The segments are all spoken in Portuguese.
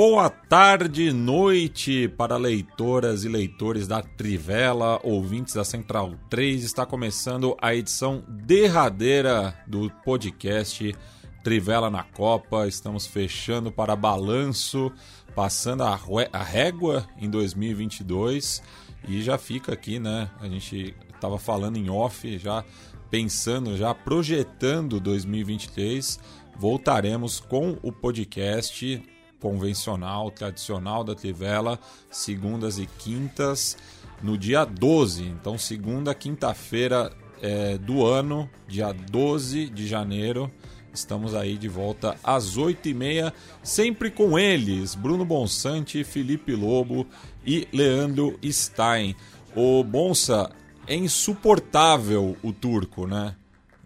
Boa tarde, noite para leitoras e leitores da Trivela, ouvintes da Central 3. Está começando a edição derradeira do podcast Trivela na Copa. Estamos fechando para balanço, passando a, a régua em 2022 e já fica aqui, né? A gente estava falando em off, já pensando, já projetando 2023. Voltaremos com o podcast convencional, tradicional da Trivela, segundas e quintas, no dia 12. Então, segunda, quinta-feira é, do ano, dia 12 de janeiro. Estamos aí de volta às 8h30, sempre com eles, Bruno Bonsante, Felipe Lobo e Leandro Stein. O Bonsa, é insuportável o turco, né?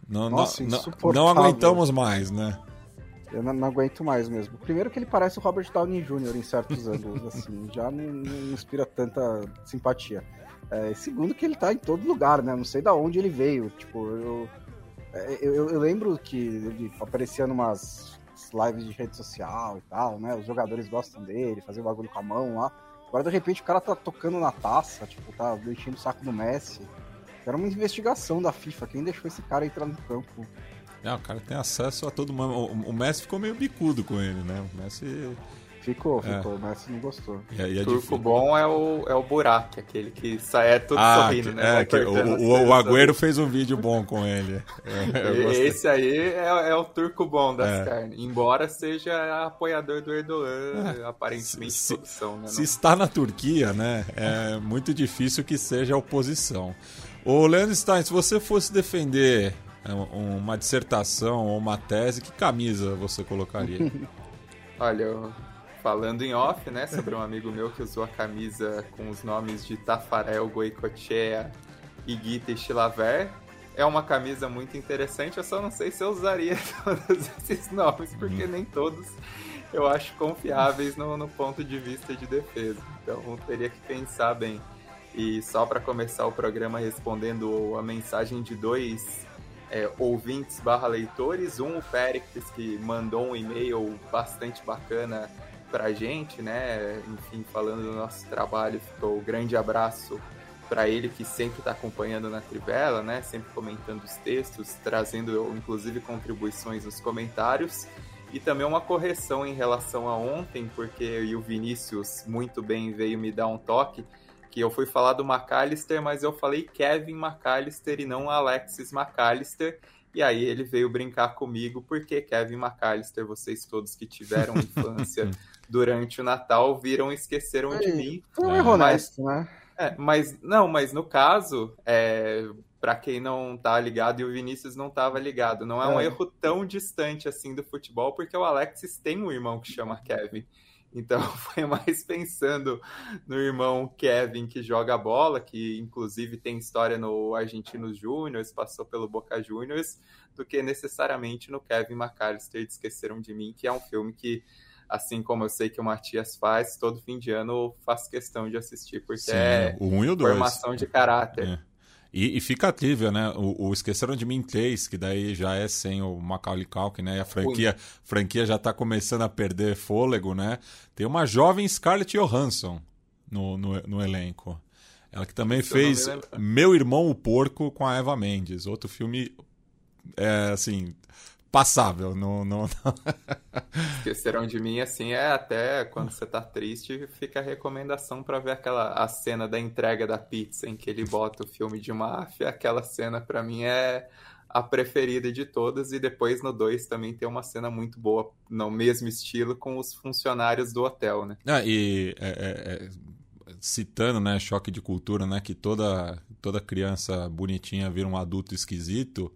Não, Nossa, não, não aguentamos mais, né? Eu não, não, aguento mais mesmo. Primeiro que ele parece o Robert Downey Jr. em certos ângulos, assim, já não, não, inspira tanta simpatia. É, segundo que ele tá em todo lugar, né? Não sei da onde ele veio. Tipo, eu, é, eu, eu lembro que ele aparecia numas lives de rede social e tal, né? Os jogadores gostam dele, fazer bagulho com a mão lá. Agora, de repente, o cara tá tocando na taça, tipo, tá enchendo o saco do Messi. Era uma investigação da FIFA. Quem deixou esse cara entrar no campo? É, o cara tem acesso a todo mundo. O, Messi ficou meio bicudo com ele, né? O Messi. Ficou, é. ficou. O Messi não gostou. É Turco bom é o, é o Burak, aquele que sai é todo ah, sorrindo, que, né? É, que, o, o, o Agüero fez um vídeo bom com ele. É, Esse aí é, é, o turco bom das é. carnes. Embora seja apoiador do Erdogan, é. aparentemente se, produção, né? Se não? está na Turquia, né? É muito difícil que seja oposição. Ô, Leandro Stein, se você fosse defender é uma dissertação ou uma tese, que camisa você colocaria? Olha, falando em off, né, sobre um amigo meu que usou a camisa com os nomes de Tafarel, Goicochea, Iguita e Chilaver, é uma camisa muito interessante, eu só não sei se eu usaria todos esses nomes, porque nem todos eu acho confiáveis no, no ponto de vista de defesa. Então teria que pensar bem. E só para começar o programa respondendo a mensagem de dois é, ouvintes barra leitores. Um, o Pericles, que mandou um e-mail bastante bacana pra gente, né? Enfim, falando do nosso trabalho, ficou um grande abraço para ele que sempre está acompanhando na Trivela, né? Sempre comentando os textos, trazendo inclusive contribuições nos comentários. E também uma correção em relação a ontem, porque o Vinícius muito bem veio me dar um toque que eu fui falar do McAllister, mas eu falei Kevin McAllister e não Alexis McAllister. E aí ele veio brincar comigo, porque Kevin McAllister, vocês todos que tiveram infância durante o Natal, viram e esqueceram de mim. Foi é. honesto, né? É, mas não, mas no caso, é, para quem não tá ligado e o Vinícius não tava ligado, não é, é um erro tão distante assim do futebol, porque o Alexis tem um irmão que chama Kevin. Então foi mais pensando no irmão Kevin que joga bola, que inclusive tem história no Argentinos Júnior, passou pelo Boca Juniors, do que necessariamente no Kevin McAllister de Esqueceram de Mim, que é um filme que, assim como eu sei que o Matias faz, todo fim de ano faço questão de assistir, porque Sim, é o um e o dois. formação de caráter. É. E, e, fica a trivia, né? O, o, Esqueceram de Mim 3, que daí já é sem o Macaulay Culkin, né? E a franquia, franquia já tá começando a perder fôlego, né? Tem uma jovem Scarlett Johansson no, no, no elenco. Ela que também fez Meu Irmão o Porco com a Eva Mendes. Outro filme, é, assim, passável. No, no... Esqueceram de mim, assim, é até quando você tá triste, fica a recomendação para ver aquela a cena da entrega da pizza em que ele bota o filme de máfia. Aquela cena para mim é a preferida de todas. E depois no 2 também tem uma cena muito boa, no mesmo estilo, com os funcionários do hotel, né? Ah, e é, é, é, citando, né, choque de cultura, né, que toda, toda criança bonitinha vira um adulto esquisito.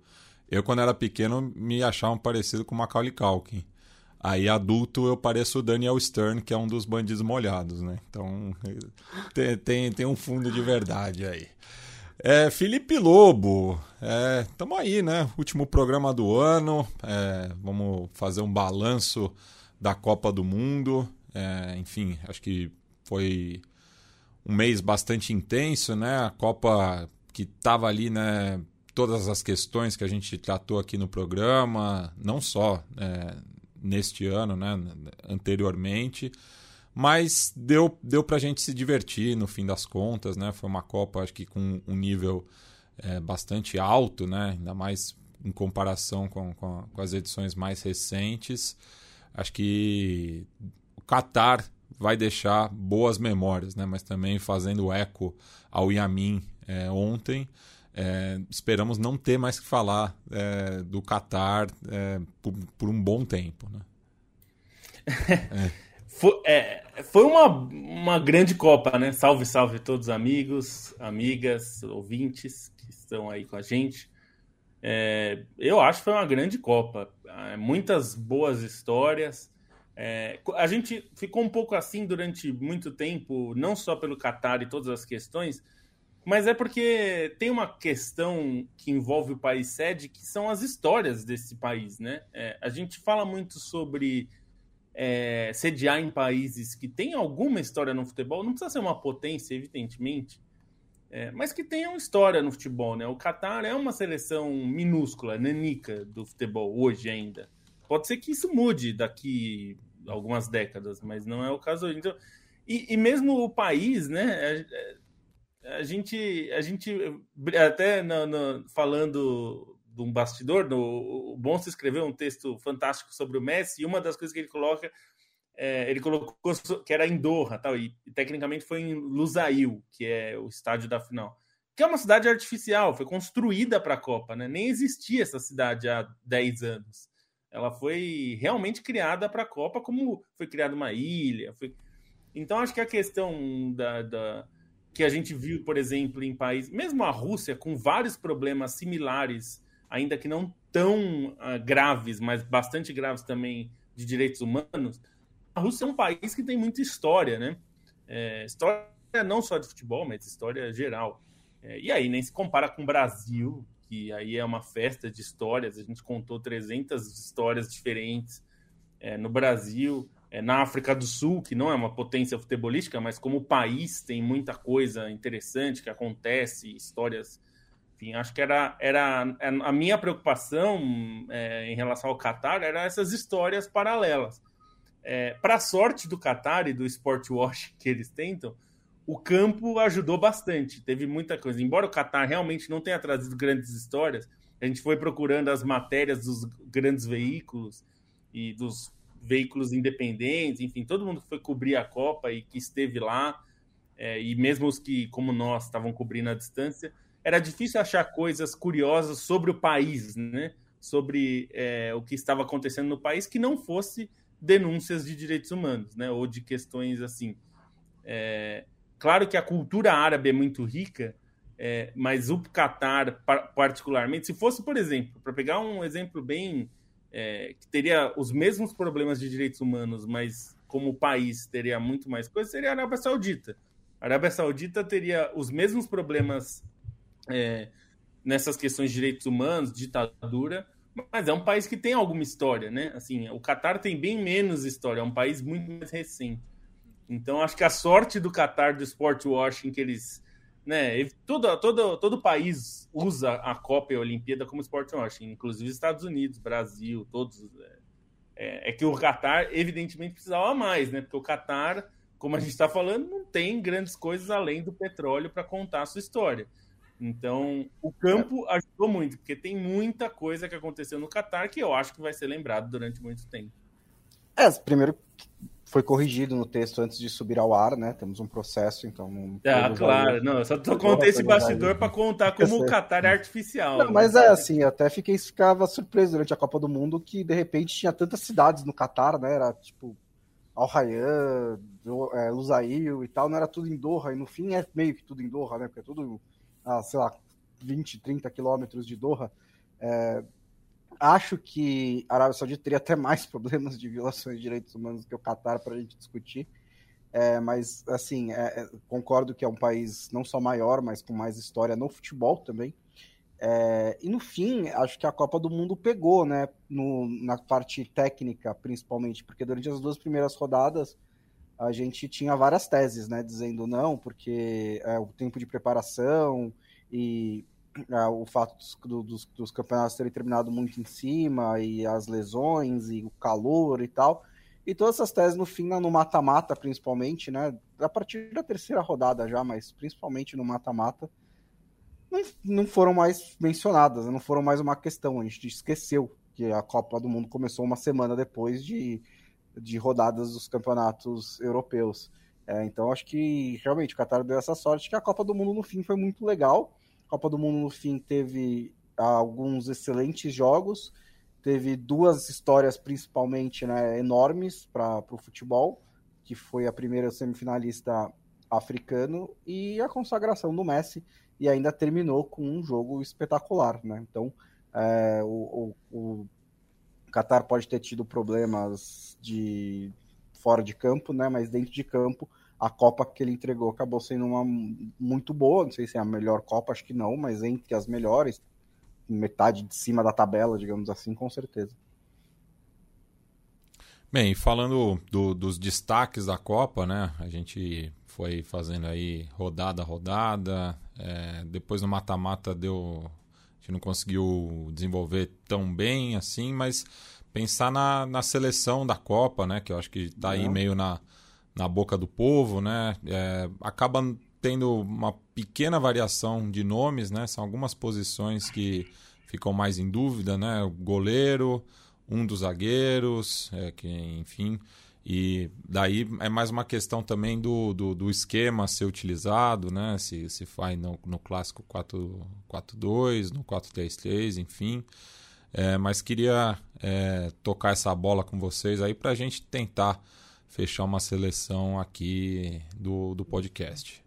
Eu, quando era pequeno, me achava parecido com o Macaulay Culkin. Aí, adulto, eu pareço o Daniel Stern, que é um dos bandidos molhados, né? Então, tem, tem, tem um fundo de verdade aí. É, Felipe Lobo, estamos é, aí, né? Último programa do ano. É, vamos fazer um balanço da Copa do Mundo. É, enfim, acho que foi um mês bastante intenso, né? A Copa que estava ali, né? Todas as questões que a gente tratou aqui no programa, não só é, neste ano, né? Anteriormente mas deu, deu para a gente se divertir no fim das contas, né? Foi uma Copa, acho que com um nível é, bastante alto, né? Ainda mais em comparação com, com, com, as edições mais recentes. Acho que o Qatar vai deixar boas memórias, né? Mas também fazendo eco ao Yamin é, ontem. É, esperamos não ter mais que falar é, do Qatar é, por, por, um bom tempo, né? Foi, é, foi uma, uma grande Copa, né? Salve, salve todos os amigos, amigas, ouvintes que estão aí com a gente. É, eu acho que foi uma grande Copa. É, muitas boas histórias. A gente ficou um pouco assim durante muito tempo, não só pelo Qatar e todas as questões, mas é porque tem uma questão que envolve o país sede, que são as histórias desse país, né? É, a gente fala muito sobre é, sediar em países que têm alguma história no futebol, não precisa ser uma potência, evidentemente, é, mas que tenham história no futebol. Né? O Qatar é uma seleção minúscula, nanica do futebol hoje ainda. Pode ser que isso mude daqui algumas décadas, mas não é o caso hoje. Então, e, e mesmo o país, né? É, é, a gente, a gente até no, no, falando de um bastidor. No, o Bonso escreveu um texto fantástico sobre o Messi e uma das coisas que ele coloca, é, ele colocou que era em Doha, tal, e, e tecnicamente foi em Lusail, que é o estádio da final. Que é uma cidade artificial, foi construída para a Copa, né? Nem existia essa cidade há 10 anos. Ela foi realmente criada para a Copa, como foi criada uma ilha. Foi... Então, acho que a questão da, da, que a gente viu, por exemplo, em países, mesmo a Rússia, com vários problemas similares ainda que não tão uh, graves, mas bastante graves também de direitos humanos, a Rússia é um país que tem muita história, né? É, história não só de futebol, mas história geral. É, e aí nem se compara com o Brasil, que aí é uma festa de histórias. A gente contou 300 histórias diferentes é, no Brasil, na África do Sul, que não é uma potência futebolística, mas como país tem muita coisa interessante que acontece, histórias enfim, acho que era, era é, a minha preocupação é, em relação ao Qatar era essas histórias paralelas. É, Para sorte do Qatar e do sport wash que eles tentam, o campo ajudou bastante. Teve muita coisa. Embora o Qatar realmente não tenha trazido grandes histórias, a gente foi procurando as matérias dos grandes veículos e dos veículos independentes, enfim, todo mundo que foi cobrir a Copa e que esteve lá, é, e mesmo os que, como nós, estavam cobrindo a distância, era difícil achar coisas curiosas sobre o país, né? Sobre é, o que estava acontecendo no país que não fosse denúncias de direitos humanos, né? Ou de questões assim. É, claro que a cultura árabe é muito rica, é, mas o Catar, particularmente, se fosse, por exemplo, para pegar um exemplo bem é, que teria os mesmos problemas de direitos humanos, mas como país teria muito mais coisa, seria a Arábia Saudita. A Arábia Saudita teria os mesmos problemas é, nessas questões de direitos humanos, ditadura, mas é um país que tem alguma história, né? Assim, o Catar tem bem menos história, é um país muito mais recente. Então, acho que a sorte do Catar do sport washing que eles, né, todo todo todo país usa a Copa e a Olimpíada como sport washing, inclusive Estados Unidos, Brasil, todos é, é, é que o Catar evidentemente precisava mais, né? Porque o Catar, como a gente está falando, não tem grandes coisas além do petróleo para contar a sua história. Então, o campo ajudou muito, porque tem muita coisa que aconteceu no Qatar que eu acho que vai ser lembrado durante muito tempo. É, primeiro foi corrigido no texto antes de subir ao ar, né? Temos um processo, então não. Ah, claro, não, eu só tô contando esse bastidor para contar como o Qatar é artificial. Não, mas é assim, eu até fiquei ficava surpreso durante a Copa do Mundo que de repente tinha tantas cidades no Qatar, né? Era tipo Al Rayyan, é, Lusail e tal, não era tudo em Doha, e no fim é meio que tudo em Doha, né? Porque é tudo a, sei lá, 20, 30 quilômetros de Doha. É, acho que a Arábia Saudita teria até mais problemas de violações de direitos humanos que o Qatar para a gente discutir. É, mas, assim, é, é, concordo que é um país não só maior, mas com mais história no futebol também. É, e no fim, acho que a Copa do Mundo pegou, né? No, na parte técnica, principalmente, porque durante as duas primeiras rodadas a gente tinha várias teses, né? Dizendo não, porque é, o tempo de preparação e é, o fato dos, dos, dos, campeonatos terem terminado muito em cima, e as lesões, e o calor e tal. E todas essas teses, no fim, no mata-mata, principalmente, né? A partir da terceira rodada já, mas principalmente no mata-mata, não, não foram mais mencionadas, não foram mais uma questão. A gente esqueceu que a Copa do Mundo começou uma semana depois de de rodadas dos campeonatos europeus. É, então acho que realmente o Qatar deu essa sorte que a Copa do Mundo no fim foi muito legal. Copa do Mundo no fim teve alguns excelentes jogos, teve duas histórias principalmente né, enormes para o futebol, que foi a primeira semifinalista africano e a consagração do Messi, e ainda terminou com um jogo espetacular. Né? Então é, o, o, Qatar pode ter tido problemas de fora de campo, né? Mas dentro de campo, a Copa que ele entregou acabou sendo uma muito boa. Não sei se é a melhor Copa, acho que não, mas entre as melhores, metade de cima da tabela, digamos assim, com certeza. Bem, falando do, dos destaques da Copa, né? A gente foi fazendo aí rodada a rodada. É, depois no mata-mata deu gente não conseguiu desenvolver tão bem assim, mas pensar na, na seleção da Copa, né? Que eu acho que está aí meio na, na boca do povo, né? É, acaba tendo uma pequena variação de nomes, né? São algumas posições que ficam mais em dúvida, né? O goleiro, um dos zagueiros, é, que enfim. E daí é mais uma questão também do, do, do esquema ser utilizado, né? Se, se faz no, no clássico 4-2, no 4-3-3, enfim. É, mas queria é, tocar essa bola com vocês aí para a gente tentar fechar uma seleção aqui do, do podcast.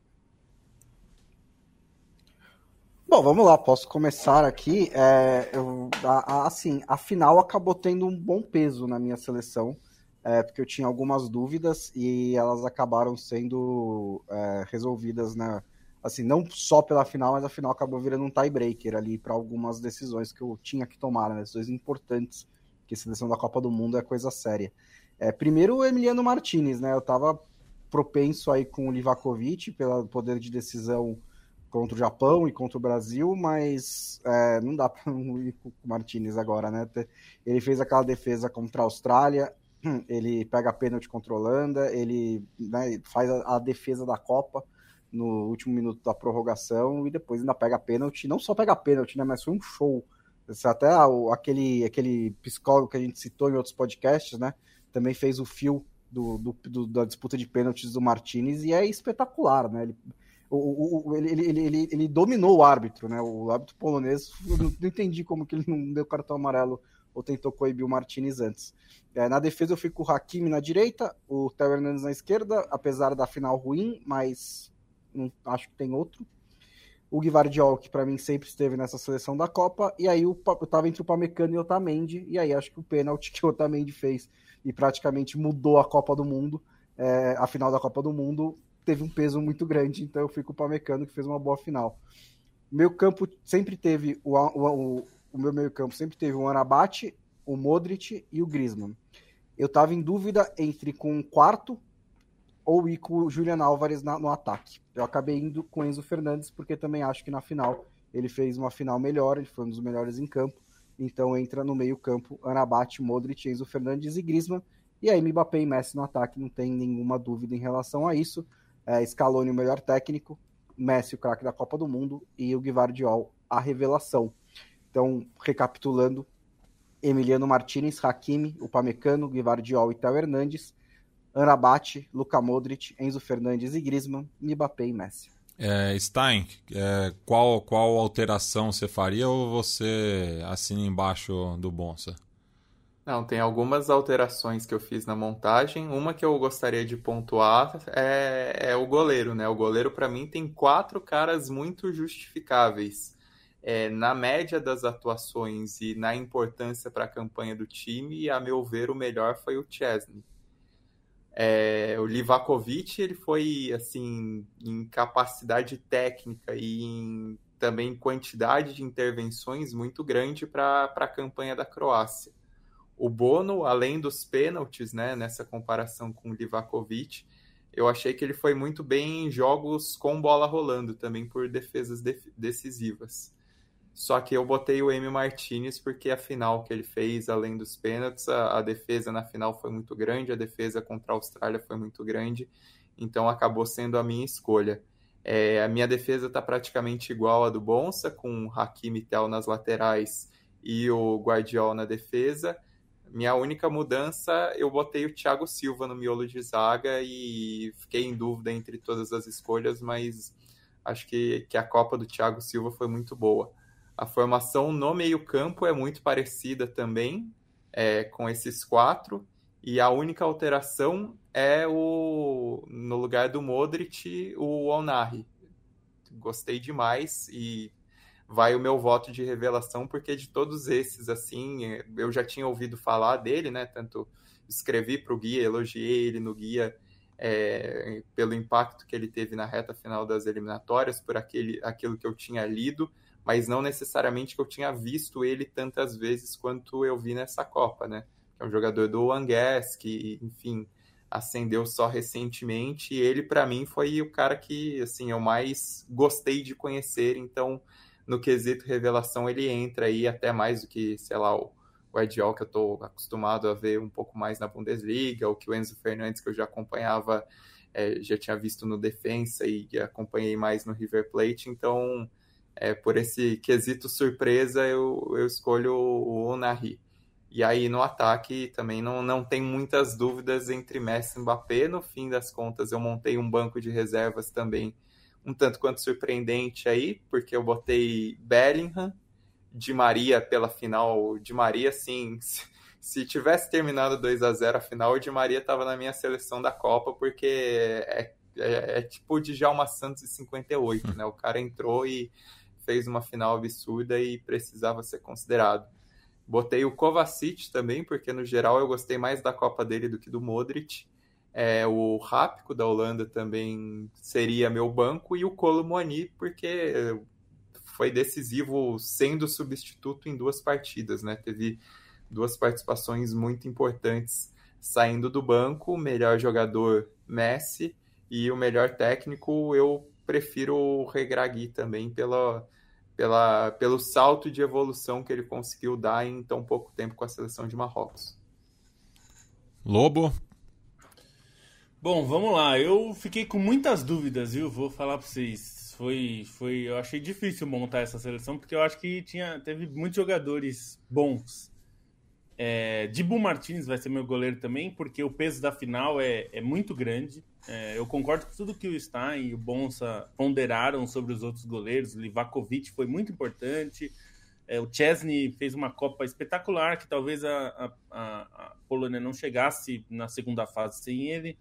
Bom, vamos lá, posso começar aqui. É, eu, a, a, assim, a final acabou tendo um bom peso na minha seleção é, porque eu tinha algumas dúvidas e elas acabaram sendo é, resolvidas, né? Assim, não só pela final, mas a final acabou virando um tiebreaker ali para algumas decisões que eu tinha que tomar, né? Decisões importantes, que seleção da Copa do Mundo é coisa séria. É, primeiro, o Emiliano Martinez, né? Eu tava propenso aí com o Livakovic pelo poder de decisão contra o Japão e contra o Brasil, mas é, não dá para ir com o Martinez agora, né? Ele fez aquela defesa contra a Austrália, ele pega a pênalti contra a Holanda, ele né, faz a, a, defesa da Copa no último minuto da prorrogação e depois ainda pega a pênalti. Não só pega a pênalti, né, mas foi um show. Até aquele, aquele psicólogo que a gente citou em outros podcasts, né, também fez o fio do, do, do da disputa de pênaltis do Martinez e é espetacular, né? Ele, o, o, ele, ele, ele, ele, dominou o árbitro, né? O árbitro polonês, não, não entendi como que ele não deu cartão amarelo ou tentou coibir o Martinez antes. É, na defesa eu fico o Hakimi na direita, o Theo Hernandes na esquerda, apesar da final ruim, mas não, acho que tem outro. O Guivardiol, que para mim sempre esteve nessa seleção da Copa, e aí eu, eu tava entre o Pamecano e o Otamendi, e aí acho que o pênalti que o Otamendi fez e praticamente mudou a Copa do Mundo, é, a final da Copa do Mundo, teve um peso muito grande, então eu fico com o Pamecano, que fez uma boa final. Meu campo sempre teve o, o, o meu meio-campo sempre teve o Anabate, o Modric e o Griezmann. Eu estava em dúvida entre com o quarto ou ir com o Julian Álvares no ataque. Eu acabei indo com o Enzo Fernandes, porque também acho que na final ele fez uma final melhor, ele foi um dos melhores em campo. Então entra no meio-campo Anabate, Modric, Enzo Fernandes e Griezmann. E aí Mbappé e Messi no ataque, não tem nenhuma dúvida em relação a isso. É, Scaloni o melhor técnico, Messi o craque da Copa do Mundo e o Guivardiol a revelação. Então, recapitulando, Emiliano Martinez, Hakimi, Upamecano, Guivardiol e Theo Hernandes, Anabate, Luka Modric, Enzo Fernandes e Griezmann, Mbappé e Messi. É, Stein, é, qual, qual alteração você faria ou você assina embaixo do Bonsa? Não, tem algumas alterações que eu fiz na montagem. Uma que eu gostaria de pontuar é, é o goleiro, né? O goleiro, para mim, tem quatro caras muito justificáveis é, na média das atuações e na importância para a campanha do time, a meu ver o melhor foi o Chesney. É, o Livakovic ele foi assim em capacidade técnica e em também quantidade de intervenções muito grande para a campanha da Croácia. O Bono, além dos pênaltis, né, nessa comparação com o Livakovic, eu achei que ele foi muito bem em jogos com bola rolando, também por defesas de decisivas. Só que eu botei o Emi Martinez porque a final que ele fez, além dos pênaltis, a, a, defesa na final foi muito grande, a defesa contra a Austrália foi muito grande, então acabou sendo a minha escolha. É, a minha defesa está praticamente igual à do Bonsa, com o Hakimi Tel nas laterais e o Guardiol na defesa. Minha única mudança, eu botei o Thiago Silva no miolo de zaga e fiquei em dúvida entre todas as escolhas, mas acho que, que a Copa do Thiago Silva foi muito boa. A formação no meio-campo é muito parecida também, é, com esses quatro, e a única alteração é o no lugar do Modric, o Onari. Gostei demais e vai o meu voto de revelação, porque de todos esses, assim, eu já tinha ouvido falar dele, né? Tanto escrevi para o guia, elogiei ele no guia é, pelo impacto que ele teve na reta final das eliminatórias, por aquele, aquilo que eu tinha lido mas não necessariamente que eu tinha visto ele tantas vezes quanto eu vi nessa Copa, né? É um jogador do Angues, que, enfim, ascendeu só recentemente, e ele, para mim, foi o cara que, assim, eu mais gostei de conhecer, então, no quesito revelação, ele entra aí até mais do que, sei lá, o Guardiol, que eu estou acostumado a ver um pouco mais na Bundesliga, ou que o Enzo Fernandes, que eu já acompanhava, é, já tinha visto no Defensa e acompanhei mais no River Plate, então é, por esse quesito surpresa, eu, eu escolho o Onari. E aí no ataque também não, não tem muitas dúvidas entre Messi e Mbappé. No fim das contas, eu montei um banco de reservas também um tanto quanto surpreendente aí, porque eu botei Bellingham, de Maria pela final. De Maria, sim. Se tivesse terminado 2 a 0 a final, o Di Maria estava na minha seleção da Copa, porque é, é, é tipo o Djalma Santos em 58, né? O cara entrou e fez uma final absurda e precisava ser considerado. Botei o Kovacic também, porque no geral eu gostei mais da Copa dele do que do Modric. É, o Rápico da Holanda também seria meu banco e o Colomoni, porque foi decisivo sendo substituto em duas partidas, né? Teve duas participações muito importantes saindo do banco, o melhor jogador Messi e o melhor técnico eu prefiro o Regragui também pela pela, pelo salto de evolução que ele conseguiu dar em tão pouco tempo com a seleção de Marrocos. Lobo? Bom, vamos lá. Eu fiquei com muitas dúvidas, viu? Vou falar para vocês. Foi, foi, eu achei difícil montar essa seleção porque eu acho que tinha, teve muitos jogadores bons. É, Dibu Martins vai ser meu goleiro também, porque o peso da final é, é muito grande. É, eu concordo com tudo que o Stein e o Bonsa ponderaram sobre os outros goleiros. O Livakovic foi muito importante. É, o Chesney fez uma Copa espetacular, que talvez a, a, a Polônia não chegasse na segunda fase sem ele.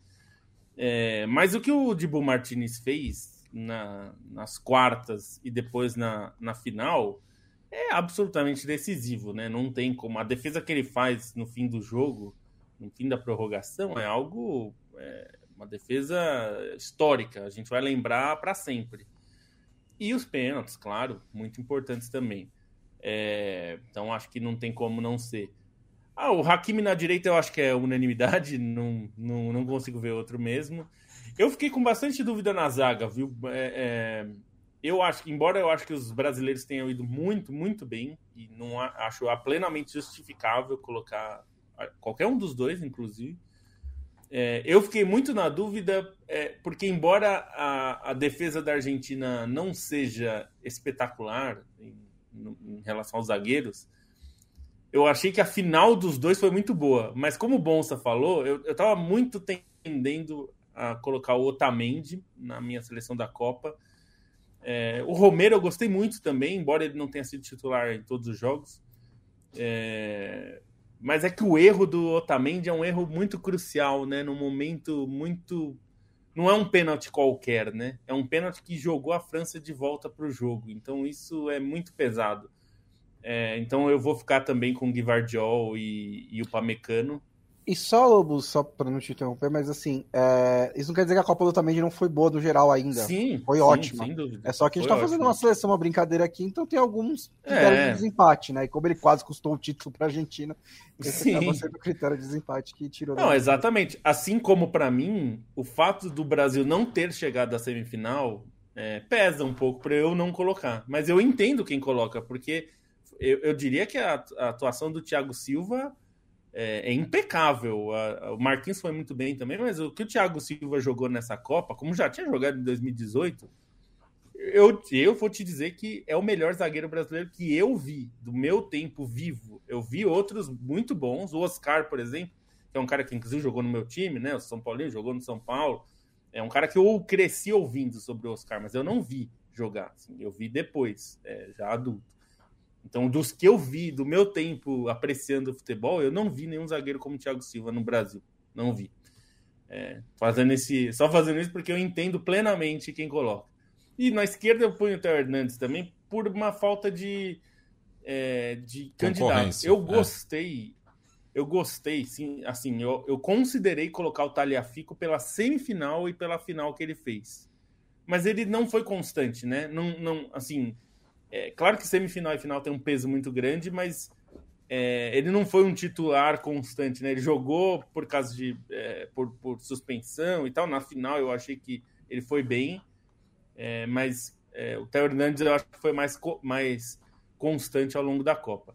É, mas o que o Dibu Martinez fez na, nas quartas e depois na, na final é absolutamente decisivo, né? Não tem como. A defesa que ele faz no fim do jogo, no fim da prorrogação, é algo é, uma defesa histórica, a gente vai lembrar para sempre. E os pênaltis, claro, muito importantes também. É, então acho que não tem como não ser. Ah, o Hakimi na direita eu acho que é unanimidade, não, não, não consigo ver outro mesmo. Eu fiquei com bastante dúvida na zaga, viu? É, é, eu acho que, embora eu acho que os brasileiros tenham ido muito, muito bem, e não acho plenamente justificável colocar qualquer um dos dois, inclusive, é, eu fiquei muito na dúvida, é, porque embora a, a, defesa da Argentina não seja espetacular em, em, relação aos zagueiros, eu achei que a final dos dois foi muito boa. Mas como o Bonsa falou, eu estava muito tendendo a colocar o Otamendi na minha seleção da Copa. É, o Romero eu gostei muito também, embora ele não tenha sido titular em todos os jogos. É, mas é que o erro do Otamendi é um erro muito crucial, né? Num momento muito. Não é um pênalti qualquer, né? É um pênalti que jogou a França de volta para o jogo. Então isso é muito pesado. É, então eu vou ficar também com o Guivardiol e, e o Pamecano. E só, Lobo, só para não te interromper, mas assim, é... isso não quer dizer que a Copa do Otamendi não foi boa no geral ainda. Sim. Foi sim, ótima. Sem dúvida. É só que a gente Foi tá fazendo ótimo. uma seleção, uma brincadeira aqui, então tem alguns É. critérios de desempate, né? E como ele quase custou o título pra Argentina, esse Sim. acaba sendo o critério de desempate que tirou. Não, exatamente. Assim como pra mim, o fato do Brasil não ter chegado à semifinal é, pesa um pouco pra eu não colocar. Mas eu entendo quem coloca, porque eu, eu diria que a, a atuação do Thiago Silva é, é impecável. A- a- o Marquinhos foi muito bem também, mas o que o Thiago Silva jogou nessa Copa, como já tinha jogado em 2018, eu, eu vou te dizer que é o melhor zagueiro brasileiro que eu vi, do meu tempo vivo. Eu vi outros muito bons, o Oscar, por exemplo, que é um cara que inclusive jogou no meu time, né? O São Paulinho jogou no São Paulo. É um cara que eu cresci ouvindo sobre o Oscar, mas eu não vi jogar. assim, eu vi depois, é, já adulto. Então, dos que eu vi do meu tempo apreciando o futebol, eu não vi nenhum zagueiro como o Thiago Silva no Brasil. Não vi. É, fazendo esse, só fazendo isso porque eu entendo plenamente quem coloca. E na esquerda eu ponho o Theo Hernandes também por uma falta de, é, de candidato. Eu é. gostei, eu gostei, sim, assim, eu, eu considerei colocar o Taliafico pela semifinal e pela final que ele fez. Mas ele não foi constante, né? Não, não assim, é, claro que semifinal e final tem um peso muito grande, mas é, ele não foi um titular constante, né? Ele jogou por causa de é, por, por suspensão e tal. Na final eu achei que ele foi bem, é, mas é, o Theo Hernandes eu acho que foi mais, mais constante ao longo da Copa.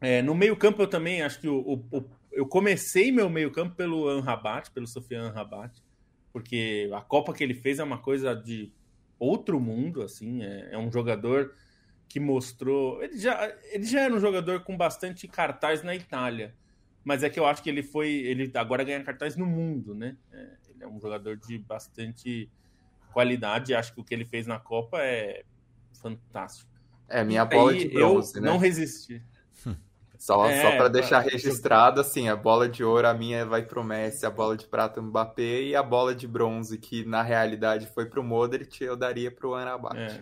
É, no meio campo eu também acho que o, o- o- eu comecei meu meio campo pelo Anrabat, pelo Sofian Anrabat, porque a Copa que ele fez é uma coisa de outro mundo, assim, é, é um jogador que mostrou. Ele já, ele já era um jogador com bastante cartaz na Itália, mas é que eu acho que ele foi. Ele agora ganha cartaz no mundo, né? É, ele é um jogador de bastante qualidade. Acho que o que ele fez na Copa é fantástico. É minha bola Aí de bronze, eu né? não resisti. Só, É, só para deixar registrado, assim, a bola de ouro a minha vai pro Messi, a bola de prata o Mbappé e a bola de bronze, que na realidade foi pro Modric, eu daria pro Anabat. É.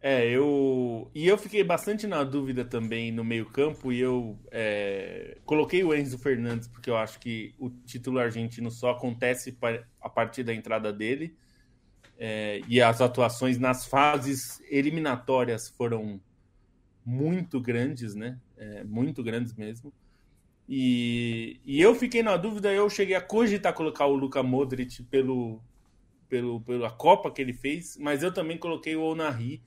É, eu. E eu fiquei bastante na dúvida também no meio-campo e eu é, coloquei o Enzo Fernandes porque eu acho que o título argentino só acontece a partir da entrada dele. É, e as atuações nas fases eliminatórias foram muito grandes, né? É, muito grandes mesmo. E, e eu fiquei na dúvida, eu cheguei a cogitar colocar o Luka Modric pelo, pelo, pela Copa que ele fez, mas eu também coloquei o Onari,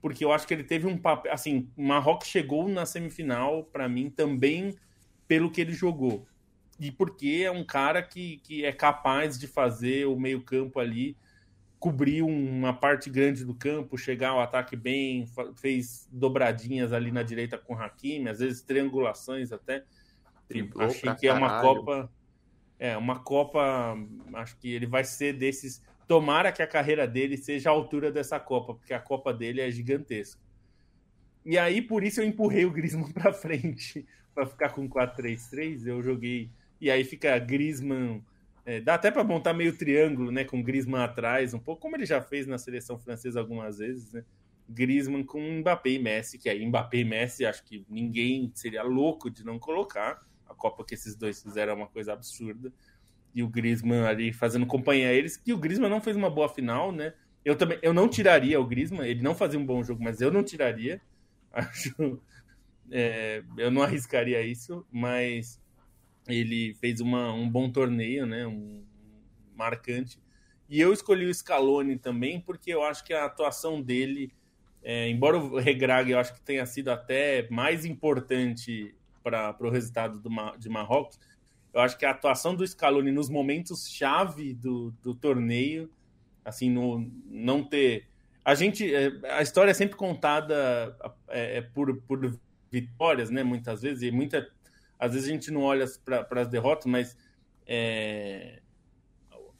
porque eu acho que ele teve um papel. Assim, o Marrocos chegou na semifinal, para mim, também pelo que ele jogou. E porque é um cara que, que é capaz de fazer o meio-campo ali, cobrir uma parte grande do campo, chegar ao ataque bem, fez dobradinhas ali na direita com o Hakimi, às vezes triangulações até. Driblou Achei que é uma caralho. Copa. É, uma Copa. Acho que ele vai ser desses. Tomara que a carreira dele seja a altura dessa Copa, porque a Copa dele é gigantesca. E aí, por isso, eu empurrei o Griezmann pra frente, para ficar com 4-3-3. Eu joguei. E aí fica Griezmann. É, dá até para montar meio triângulo, né? Com Griezmann atrás, um pouco como ele já fez na seleção francesa algumas vezes, né? Griezmann com Mbappé e Messi, que aí Mbappé e Messi acho que ninguém seria louco de não colocar. A Copa que esses dois fizeram é uma coisa absurda. E o Griezmann ali fazendo companhia a eles, que o Griezmann não fez uma boa final, né? Eu também, eu não tiraria o Griezmann, ele não fazia um bom jogo, mas eu não tiraria. Acho, é, eu não arriscaria isso, mas ele fez uma, um bom torneio, né? Um marcante. E eu escolhi o Scaloni também porque eu acho que a atuação dele, é, embora o Regrag eu acho que tenha sido até mais importante para o resultado do, de Marrocos, eu acho que a atuação do Scaloni nos momentos chave do, do torneio, assim, no, não ter. A gente. é, A história é sempre contada é, por, por vitórias, né? Muitas vezes, e muita, às vezes a gente não olha para as derrotas, mas é,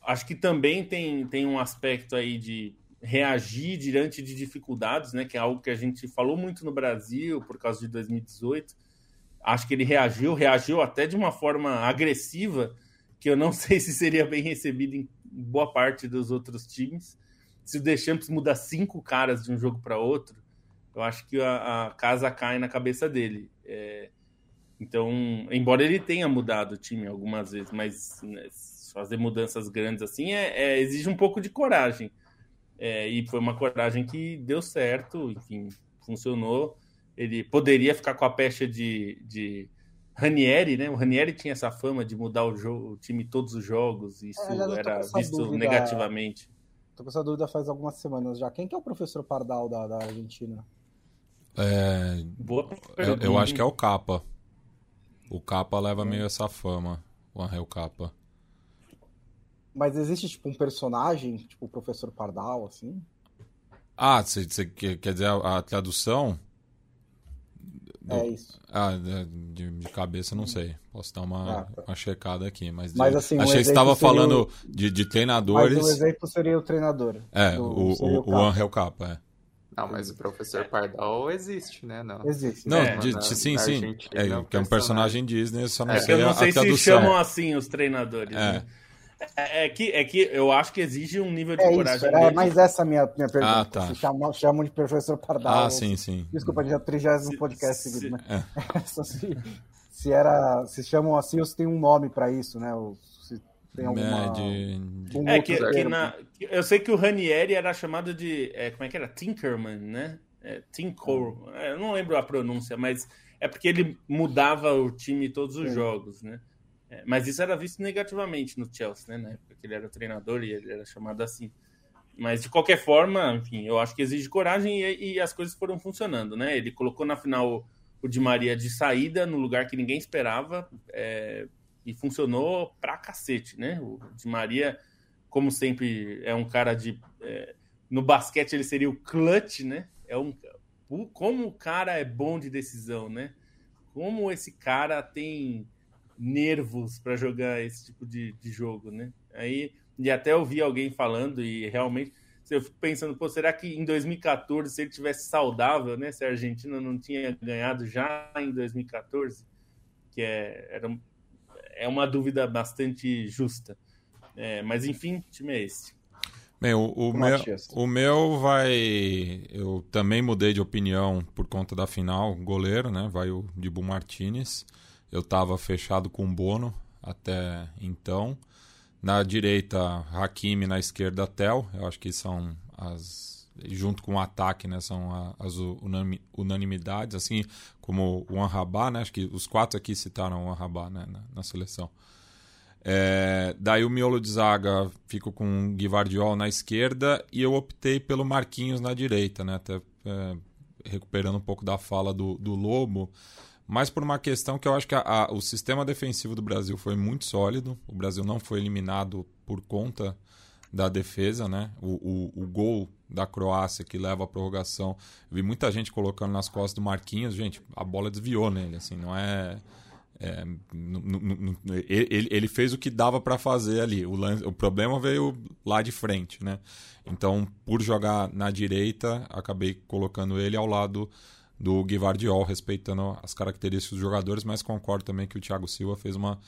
acho que também tem, tem um aspecto aí de reagir diante de dificuldades, né? Que é algo que a gente falou muito no Brasil por causa de 2018. Acho que ele reagiu, reagiu até de uma forma agressiva, que eu não sei se seria bem recebido em boa parte dos outros times. Se o Deschamps muda cinco caras de um jogo para outro, eu acho que a, a casa cai na cabeça dele. É, Então, embora ele tenha mudado o time algumas vezes, mas né, fazer mudanças grandes assim é, é, exige um pouco de coragem. É, e foi uma coragem que deu certo, enfim, funcionou. Ele poderia ficar com a pecha de, de Ranieri, né? O Ranieri tinha essa fama de mudar o, jogo, o time todos os jogos, isso é, era visto dúvida, negativamente. Tô com essa dúvida faz algumas semanas já. Quem que é o professor Pardal da, da Argentina? É, Boa eu, eu acho que é o Capa. O Capa leva meio essa fama, o Angel Capa. Mas existe, tipo, um personagem, tipo o professor Pardal, assim? Ah, você quer dizer a, a tradução? Do... É isso. Ah, de, de, cabeça não sei. Posso dar uma, ah, tá. uma checada aqui. Mas, mas assim, achei um que estava falando o... de, de treinadores. Mas o exemplo seria o treinador. É, do, o, o, o Angel Capa, é. Não, mas o professor Pardal existe, né? Não, existe. Não, é, de, na, sim, na sim. É, que é um personagem Disney, só não é, sei Eu não sei se chamam assim os treinadores. É. Né? É, é, que, é que eu acho que exige um nível de é coragem. Isso, é, mas essa é a minha, minha pergunta. Ah, tá. Se chamam, chamam de professor Pardal. Ah, sim, sim. Desculpa, já é o 30 podcast se, seguido, né? É. se, se, era, se chamam assim ou se tem um nome para isso, né? Ou se tem alguma... É, de... Um é que, que na, eu sei que o Ranieri era chamado de... É, como é que era? Tinkerman, né? É, Tinker... É, eu não lembro a pronúncia, mas é porque ele mudava o time todos os sim. jogos, né? É, mas isso era visto negativamente no Chelsea, né? Na época que ele era treinador e ele era chamado assim. Mas de qualquer forma, enfim, eu acho que exige coragem e, e, as coisas foram funcionando, né? Ele colocou na final o Di Maria de saída no lugar que ninguém esperava é, e funcionou pra cacete, né? O Di Maria, como sempre, é um cara de. É, no basquete ele seria o clutch, né? É um, como o cara é bom de decisão, né? Como esse cara tem nervos para jogar esse tipo de, de jogo, né? Aí, e até eu vi alguém falando e realmente eu fico pensando, pô, será que em 2014, se ele tivesse saudável, né? Se a Argentina não tinha ganhado já em 2014, que é, era, é uma dúvida bastante justa. É, mas enfim, time é esse. Bem, o, o meu, o meu vai. Eu também mudei de opinião por conta da final, goleiro, né? Vai o Dibu Martinez. Eu estava fechado com Bono até então. Na direita, Hakimi, na esquerda, Tel. Eu acho que são as. Junto com o ataque, né? São as unanimidades, assim como o Anrabá, né? Acho que os quatro aqui citaram o Anrabá né? na, na seleção. É, daí o miolo de zaga fico com o Guivardiol na esquerda e eu optei pelo Marquinhos na direita, né? Até é, recuperando um pouco da fala do, do Lobo mas por uma questão que eu acho que a, a, o sistema defensivo do Brasil foi muito sólido. O Brasil não foi eliminado por conta da defesa, né? O, o, o gol da Croácia que leva à prorrogação, vi muita gente colocando nas costas do Marquinhos, gente, a bola desviou nele, assim, não é. é ele, ele fez o que dava para fazer ali. O, lance, o problema veio lá de frente, né? Então, por jogar na direita, acabei colocando ele ao lado do Guivardiol, respeitando as características dos jogadores, mas concordo também que o Thiago Silva fez uma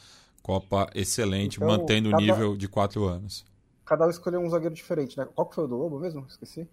Copa excelente, então, mantendo o nível de quatro anos. Cada um escolheu um zagueiro diferente, né? Qual que foi o do Lobo mesmo? Esqueci.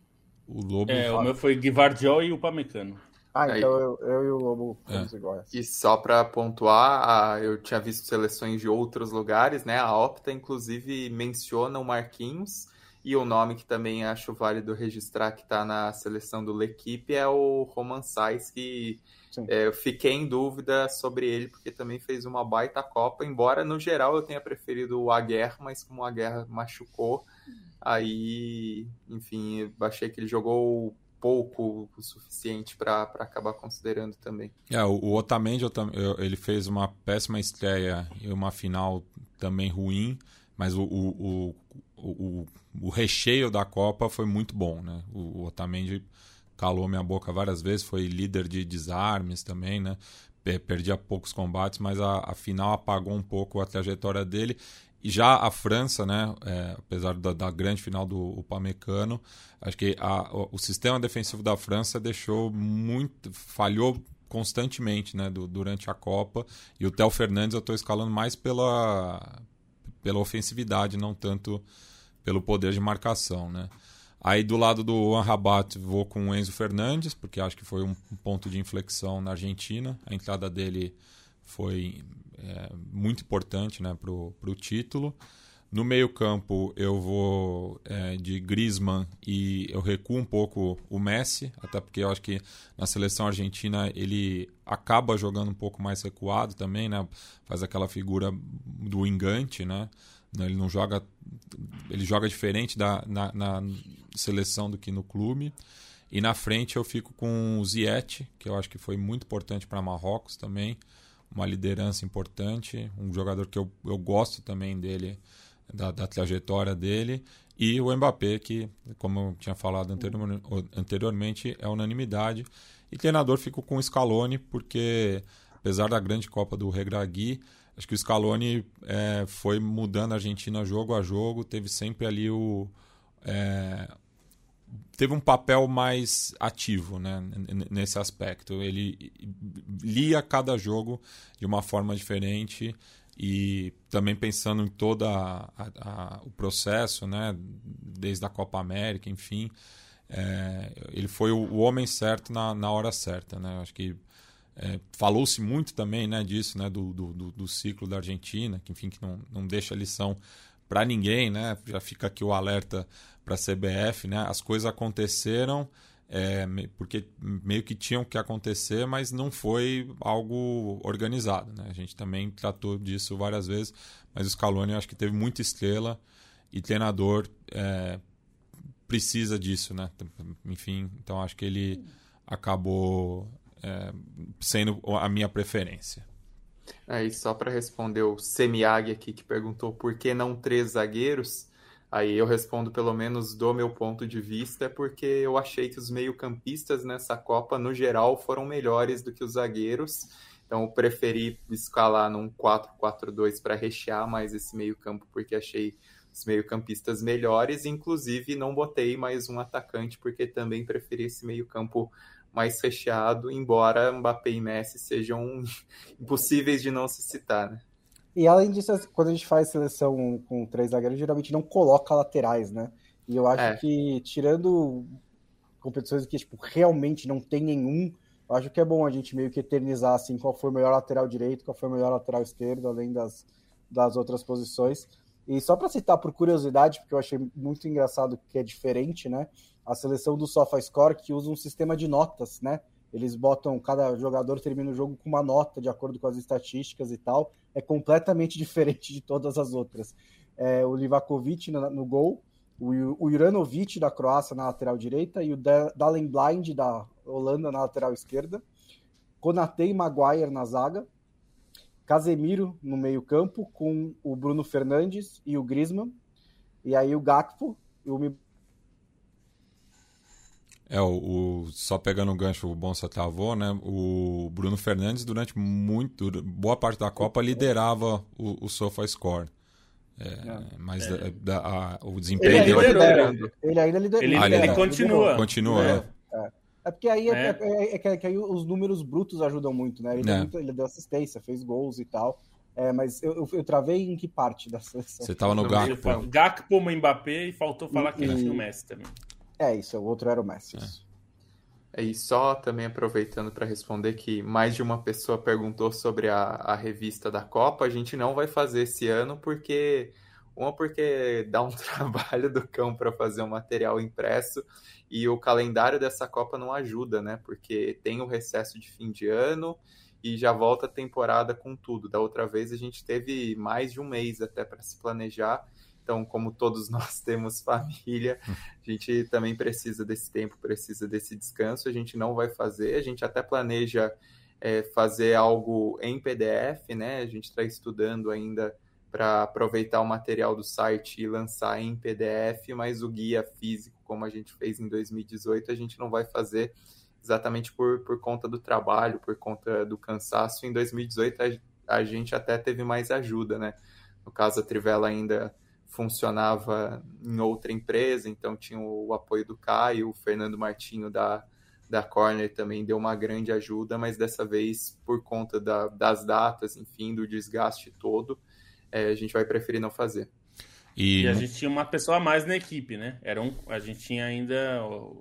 O Lobo. É, o meu foi Guivardiol e o Pamecano. Ah, então eu, eu, e o Lobo fomos é. iguais. E só para pontuar, eu tinha visto seleções de outros lugares, né? A Opta, inclusive, menciona o Marquinhos e o nome que também acho válido registrar que está na seleção do L'Equipe é o Roman Sais, que é, eu fiquei em dúvida sobre ele, porque também fez uma baita Copa, embora no geral eu tenha preferido o Aguerre, mas como o Aguerre machucou, aí, enfim, achei que ele jogou pouco o suficiente para acabar considerando também. É, o, o Otamendi ele fez uma péssima estreia e uma final também ruim, mas o, o, o, o, recheio da Copa foi muito bom, né? O, o Otamendi calou minha boca várias vezes, foi líder de desarmes também, né? Perdia poucos combates, mas a, a final apagou um pouco a trajetória dele. E já a França, né, é, apesar da, da, grande final do Upamecano, acho que a, o, o, sistema defensivo da França deixou muito, falhou constantemente, né, do, durante a Copa. E o Theo Fernandes eu estou escalando mais pela pela ofensividade, não tanto pelo poder de marcação, né? Aí do lado do Anrabat vou com o Enzo Fernandes, porque acho que foi um ponto de inflexão na Argentina. A entrada dele foi é, muito importante né, para o título. No meio-campo, eu vou é, de Griezmann e eu recuo um pouco o Messi, até porque eu acho que na seleção argentina ele acaba jogando um pouco mais recuado também, né? Faz aquela figura do engante, né? Ele não joga. Ele joga diferente da, na, na seleção do que no clube. E na frente eu fico com o Ziyech, que eu acho que foi muito importante para Marrocos também. Uma liderança importante, um jogador que eu, eu gosto também dele da, da trajetória dele, e o Mbappé, que, como eu tinha falado anterior, anteriormente, é unanimidade. E treinador fico com o Scaloni, porque apesar da grande Copa do Regragui, acho que o Scaloni é, foi mudando a Argentina jogo a jogo, teve sempre ali o. É, teve um papel mais ativo né, nesse aspecto. Ele lia cada jogo de uma forma diferente e também pensando em todo o processo, né, desde a Copa América, enfim, é, ele foi o, homem certo na, na hora certa, né? Acho que é, falou-se muito também, né, disso, né, do, do, do, ciclo da Argentina, que enfim que não, não deixa lição para ninguém, né? Já fica aqui o alerta para a CBF, né? As coisas aconteceram é, porque meio que tinham que acontecer, mas não foi algo organizado. Né? A gente também tratou disso várias vezes, mas o Scaloni eu acho que teve muita estrela e treinador é, precisa disso, né? Enfim, então acho que ele acabou é, sendo a minha preferência. Aí, só para responder o Semiag aqui que perguntou por que não três zagueiros. Aí eu respondo pelo menos do meu ponto de vista, porque eu achei que os meio-campistas nessa Copa, no geral, foram melhores do que os zagueiros. Então eu preferi escalar num 4-4-2 para rechear mais esse meio-campo, porque achei os meio-campistas melhores. Inclusive, não botei mais um atacante, porque também preferi esse meio-campo mais recheado, embora Mbappé e Messi sejam impossíveis de não se citar, né? E além disso, quando a gente faz seleção com três zagueiros, geralmente não coloca laterais, né? E eu acho é. que, tirando competições que tipo, realmente não tem nenhum, eu acho que é bom a gente meio que eternizar assim, qual foi o melhor lateral direito, qual foi o melhor lateral esquerdo, além das, das outras posições. E só para citar por curiosidade, porque eu achei muito engraçado que é diferente, né? A seleção do SofaScore que usa um sistema de notas, né? Eles botam, cada jogador termina o jogo com uma nota de acordo com as estatísticas e tal. É completamente diferente de todas as outras. É, o Livakovic no, no gol, o, Juranovic da Croácia na lateral direita e o Dalen Blind da Holanda na lateral esquerda. Konate e Maguire na zaga. Casemiro no meio-campo com o Bruno Fernandes e o Griezmann. E aí o Gakpo e o é, o, o, só pegando o gancho, o Bonsa travou, né? O Bruno Fernandes, durante muito, boa parte da Copa, liderava o, o SofaScore. É, é. Mas é. Da, a, o desempenho ele, dele... liderando. ele ainda lidera. Ele, ah, ele continua. Continua, é. É. é. porque aí, é. É, que, que, aí os números brutos ajudam muito, né? Ele, deu, muito, ele deu assistência, fez gols e tal. É, mas eu, eu, eu, travei em que parte da seleção? Você tava no Gakpo. Gakpo, Mbappé e faltou falar e, que ele tinha o Messi também. É isso, o outro era o Messi. É. E só também aproveitando para responder que mais de uma pessoa perguntou sobre a, a revista da Copa, a gente não vai fazer esse ano porque uma porque dá um trabalho do cão para fazer um material impresso e o calendário dessa Copa não ajuda, né? Porque tem o recesso de fim de ano e já volta a temporada com tudo. Da outra vez a gente teve mais de um mês até para se planejar então, como todos nós temos família, a gente também precisa desse tempo, precisa desse descanso. A gente não vai fazer, a gente até planeja é, fazer algo em PDF, né? A gente está estudando ainda para aproveitar o material do site e lançar em PDF, mas o guia físico, como a gente fez em 2018, a gente não vai fazer exatamente por, por conta do trabalho, por conta do cansaço. Em 2018 a, a gente até teve mais ajuda, né? No caso, a Trivela ainda funcionava em outra empresa, então tinha o apoio do Caio, o Fernando Martinho da, da Corner também deu uma grande ajuda, mas dessa vez, por conta da, das datas, enfim, do desgaste todo, é, a gente vai preferir não fazer. E... e... a gente tinha uma pessoa a mais na equipe, né? Eram, a gente tinha ainda.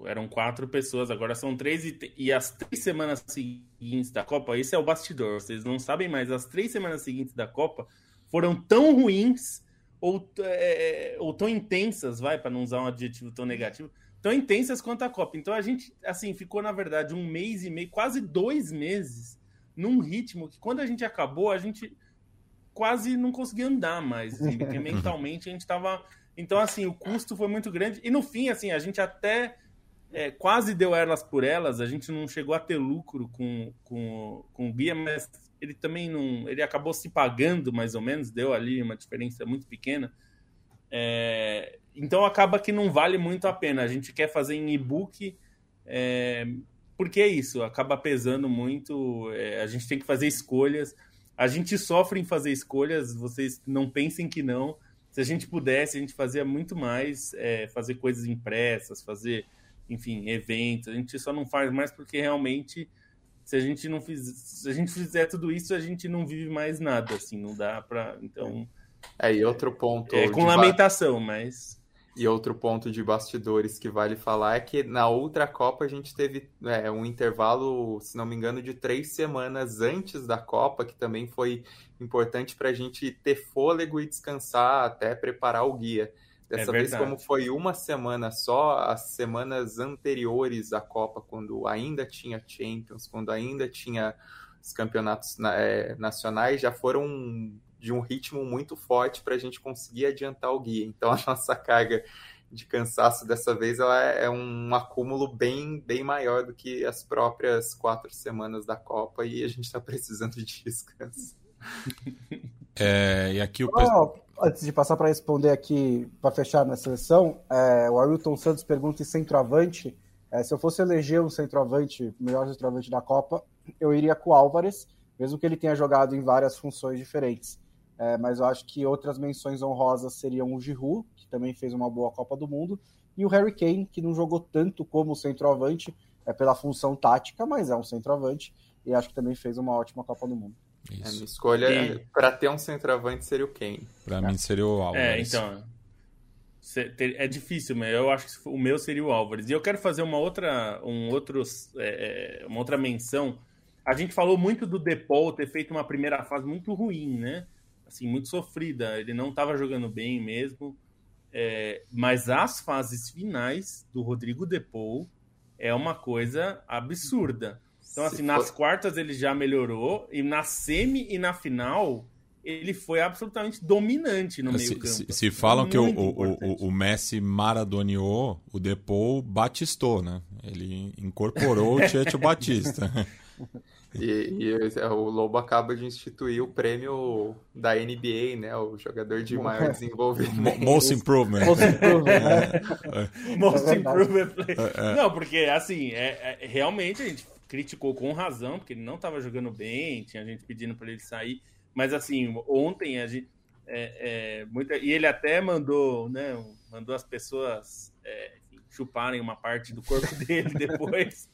Eram quatro pessoas, agora são três. E, e as três semanas seguintes da Copa, esse é o bastidor, vocês não sabem, mas as três semanas seguintes da Copa foram tão ruins ou, é, ou tão intensas, vai, para não usar um adjetivo tão negativo, tão intensas quanto a Copa. Então a gente, assim, ficou, na verdade, um mês e meio, quase dois meses, num ritmo que quando a gente acabou, a gente quase não conseguia andar mais, assim, porque mentalmente a gente estava. Então, assim, o custo foi muito grande. E no fim, assim, a gente até é, quase deu elas por elas, a gente não chegou a ter lucro com, com, com o guia, mas ele também não. Ele acabou se pagando mais ou menos, deu ali uma diferença muito pequena. É, então acaba que não vale muito a pena. A gente quer fazer em e-book. É, porque é isso, acaba pesando muito. É, a gente tem que fazer escolhas. A gente sofre em fazer escolhas, vocês não pensem que não. Se a gente pudesse, a gente fazia muito mais, é, fazer coisas impressas, fazer, enfim, eventos. A gente só não faz mais porque realmente, se a gente não fiz, se a gente fizer tudo isso, a gente não vive mais nada, assim, não dá para, então. É, e outro ponto. É com lamentação, mas. E outro ponto de bastidores que vale falar é que na outra Copa a gente teve é, um intervalo, se não me engano, de três semanas antes da Copa, que também foi importante para a gente ter fôlego e descansar até preparar o guia. Dessa é vez, como foi uma semana só, as semanas anteriores à Copa, quando ainda tinha Champions, quando ainda tinha os campeonatos é, nacionais, já foram de um ritmo muito forte para a gente conseguir adiantar o guia. Então a nossa carga de cansaço dessa vez ela é, é um acúmulo bem, bem maior do que as próprias quatro semanas da Copa e a gente está precisando de descanso. É, e aqui o oh, antes de passar para responder aqui para fechar na seleção, é, o Ailton Santos pergunta em centroavante. É, se eu fosse eleger um centroavante, o melhor centroavante da Copa, eu iria com o Álvares, mesmo que ele tenha jogado em várias funções diferentes. É, mas eu acho que outras menções honrosas seriam o Giroud, que também fez uma boa Copa do Mundo, e o Harry Kane, que não jogou tanto como centroavante, é pela função tática, mas é um centroavante, e acho que também fez uma ótima Copa do Mundo. Isso. A minha escolha para ter um centroavante seria o Kane. Para é. mim seria o Álvares. É, então. É difícil, mas eu acho que o meu seria o Álvares. E eu quero fazer uma outra, um outros, é, é, uma outra menção. A gente falou muito do Depol ter feito uma primeira fase muito ruim, né? Assim, muito sofrida. Ele não estava jogando bem mesmo. É, mas as fases finais do Rodrigo Depou é uma coisa absurda. Então, assim, nas quartas ele já melhorou, e na semi e na final ele foi absolutamente dominante no meio campo. Se, se falam que o, o, o, Messi maradoneou, o Depou batistou, né? Ele incorporou o Tietchan Batista. E, e, o Lobo acaba de instituir o prêmio da NBA, né? O jogador de maior desenvolvimento. Most Improvement. Most Improvement. é. é. Most é Improvement. É, é. Não, porque assim, é, realmente a gente criticou com razão, porque ele não estava jogando bem, tinha gente pedindo para ele sair. Mas assim, ontem a gente. muita, e ele até mandou, né? Mandou as pessoas chuparem uma parte do corpo dele depois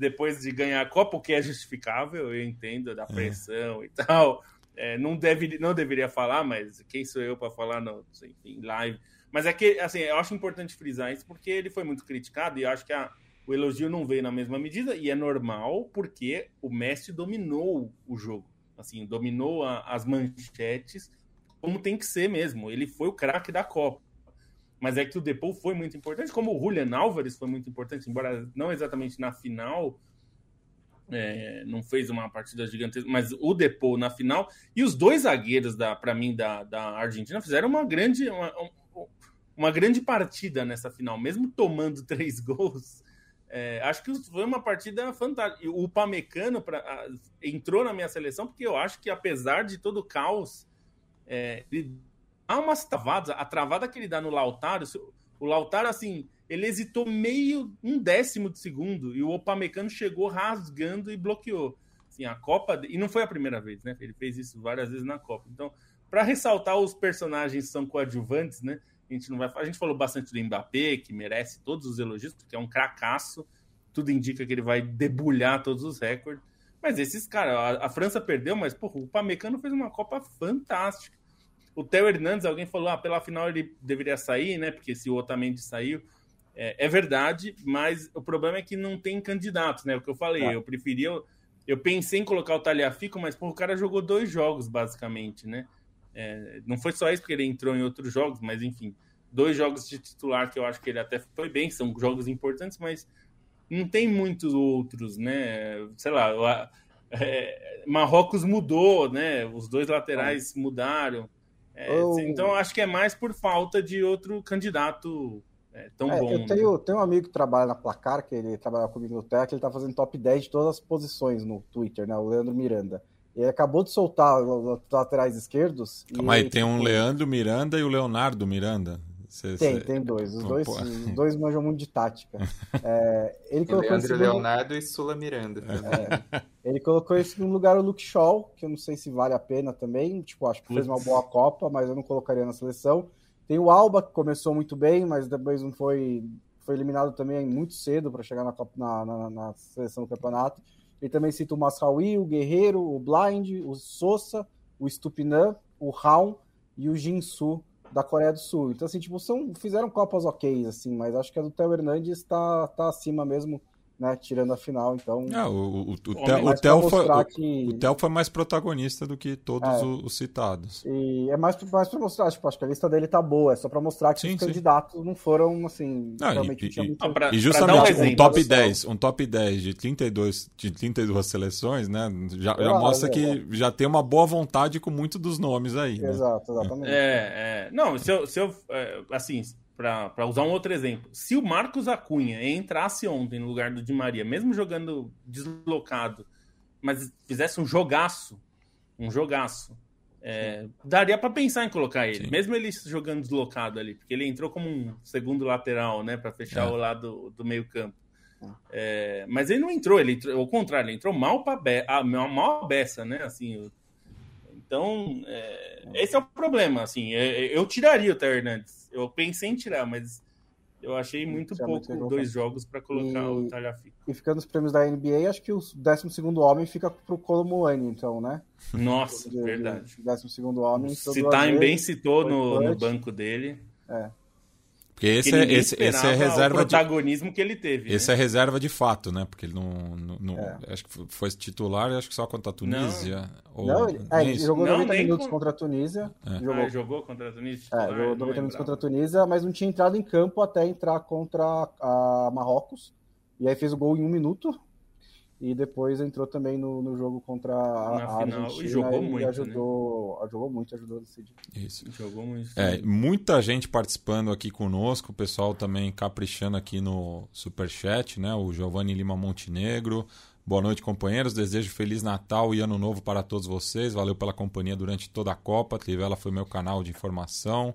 depois de ganhar a Copa, o que é justificável, eu entendo da é. pressão é. e tal. É, não, deve, não deveria falar, mas quem sou eu para falar no, em live? Mas é que, assim, eu acho importante frisar isso porque ele foi muito criticado e eu acho que a, o elogio não veio na mesma medida e é normal porque o Messi dominou o jogo, assim, dominou a, as manchetes como tem que ser mesmo. Ele foi o craque da Copa mas é que o Depou foi muito importante, como o Julian Álvares foi muito importante, embora não exatamente na final, é, não fez uma partida gigantesca, mas o Depou na final, e os dois zagueiros, da para mim, da, da Argentina, fizeram uma grande, uma, uma grande partida nessa final, mesmo tomando três gols. É, acho que foi uma partida fantástica. O Pamecano pra, entrou na minha seleção porque eu acho que, apesar de todo o caos, é, ele há umas travadas, a travada que ele dá no Lautaro, o Lautaro, assim, ele hesitou meio, um décimo de segundo, e o Opamecano chegou rasgando e bloqueou. Assim, a Copa, e não foi a primeira vez, né? Ele fez isso várias vezes na Copa. Então, para ressaltar os personagens são coadjuvantes, né? A gente não vai a gente falou bastante do Mbappé, que merece todos os elogios, porque é um cracaço. Tudo indica que ele vai debulhar todos os recordes. Mas esses caras, a, a, França perdeu, mas porra, o Pamecano fez uma Copa fantástica. O Theo Hernandes, alguém falou, ah, pela final ele deveria sair, né? Porque se o Otamendi saiu. É, é verdade, mas o problema é que não tem candidatos, né? O que eu falei, é. eu preferia. Eu pensei em colocar o Taliafico, mas pô, o cara jogou dois jogos, basicamente, né? É, não foi só isso porque ele entrou em outros jogos, mas enfim, dois jogos de titular que eu acho que ele até foi bem, são jogos importantes, mas não tem muitos outros, né? Sei lá, é, Marrocos mudou, né? Os dois laterais mudaram. É, eu... Então acho que é mais por falta de outro candidato é, tão é, bom. Eu né? tenho, tenho um amigo que trabalha na Placar, que ele trabalha comigo no TEC, ele tá fazendo top 10 de todas as posições no Twitter, né? O Leandro Miranda. Ele acabou de soltar os laterais esquerdos. Calma aí, tem tipo... um Leandro Miranda e o Leonardo Miranda. Cê, tem, cê... tem dois. Os dois, os dois manjam muito de tática. É, ele colocou Leandro segundo... Leonardo e Sula Miranda. É, ele colocou em segundo lugar o Luke Shaw, que eu não sei se vale a pena também. Tipo, acho que fez uma boa Copa, mas eu não colocaria na seleção. Tem o Alba, que começou muito bem, mas depois não foi. Foi eliminado também muito cedo para chegar na, na, na, na, seleção do campeonato. Ele também cita o Masraoui, o Guerreiro, o Blind, o Sosa, o Stupinan, o Raul e o Jinsu da Coreia do Sul. Então, assim, tipo, são, fizeram Copas ok, assim, mas acho que a do Theo Hernandes está tá acima mesmo né, tirando a final, então... É, o, o, o, o, Theo foi, que... o, Theo foi mais protagonista do que todos é, os, citados. E é mais, mais para mostrar, tipo, acho que a lista dele tá boa, é só para mostrar que sim, os sim. candidatos não foram, assim, não, realmente... E, e, muito... ah, pra, e justamente um, um, top 10, um top 10 de 32, de 32 seleções, né, já, já mostra que já tem uma boa vontade com muitos dos nomes aí, né? Exato, exatamente. É, é, não, se eu, se eu é, assim, para usar um outro exemplo, se o Marcos Acunha entrasse ontem no lugar do Di Maria, mesmo jogando deslocado, mas fizesse um jogaço, um jogaço, é, daria para pensar em colocar ele, Sim. mesmo ele jogando deslocado ali, porque ele entrou como um segundo lateral, né, para fechar é. o lado do meio campo. É, mas ele não entrou, ele entrou, ao contrário, ele entrou mal para be ah, mal a beça, né? Assim, então é, esse é o problema. Assim, é, eu tiraria o Ter Hernandes eu pensei em tirar, mas eu achei muito pouco dois jogos para colocar e, o Talhafico. E ficando os prêmios da NBA, acho que o 12 homem fica pro Colomuani, então, né? Nossa, de, verdade. O 12 homem. Se Time bem citou no, no banco dele. É. Porque esse, é, esse, esse é reserva o protagonismo de... que ele teve. Esse né? é reserva de fato, né? Porque ele não. não, não é. Acho que foi titular, acho que só contra a Tunísia. Não, ou... não ele, é, ele jogou não, 90 minutos com... contra a Tunísia. É. Jogou... Ah, jogou contra a Tunísia? É, titular, é, jogou 90 minutos contra a Tunísia, mas não tinha entrado em campo até entrar contra a Marrocos. E aí fez o gol em um minuto e depois entrou também no, no jogo contra a, a Argentina e jogou muito, ajudou, né? jogou muito, ajudou a decidir. Isso. Jogou muito. É, muita gente participando aqui conosco, o pessoal também caprichando aqui no Superchat, né? O Giovanni Lima Montenegro. Boa noite, companheiros. Desejo Feliz Natal e Ano Novo para todos vocês. Valeu pela companhia durante toda a Copa. Trivela foi meu canal de informação.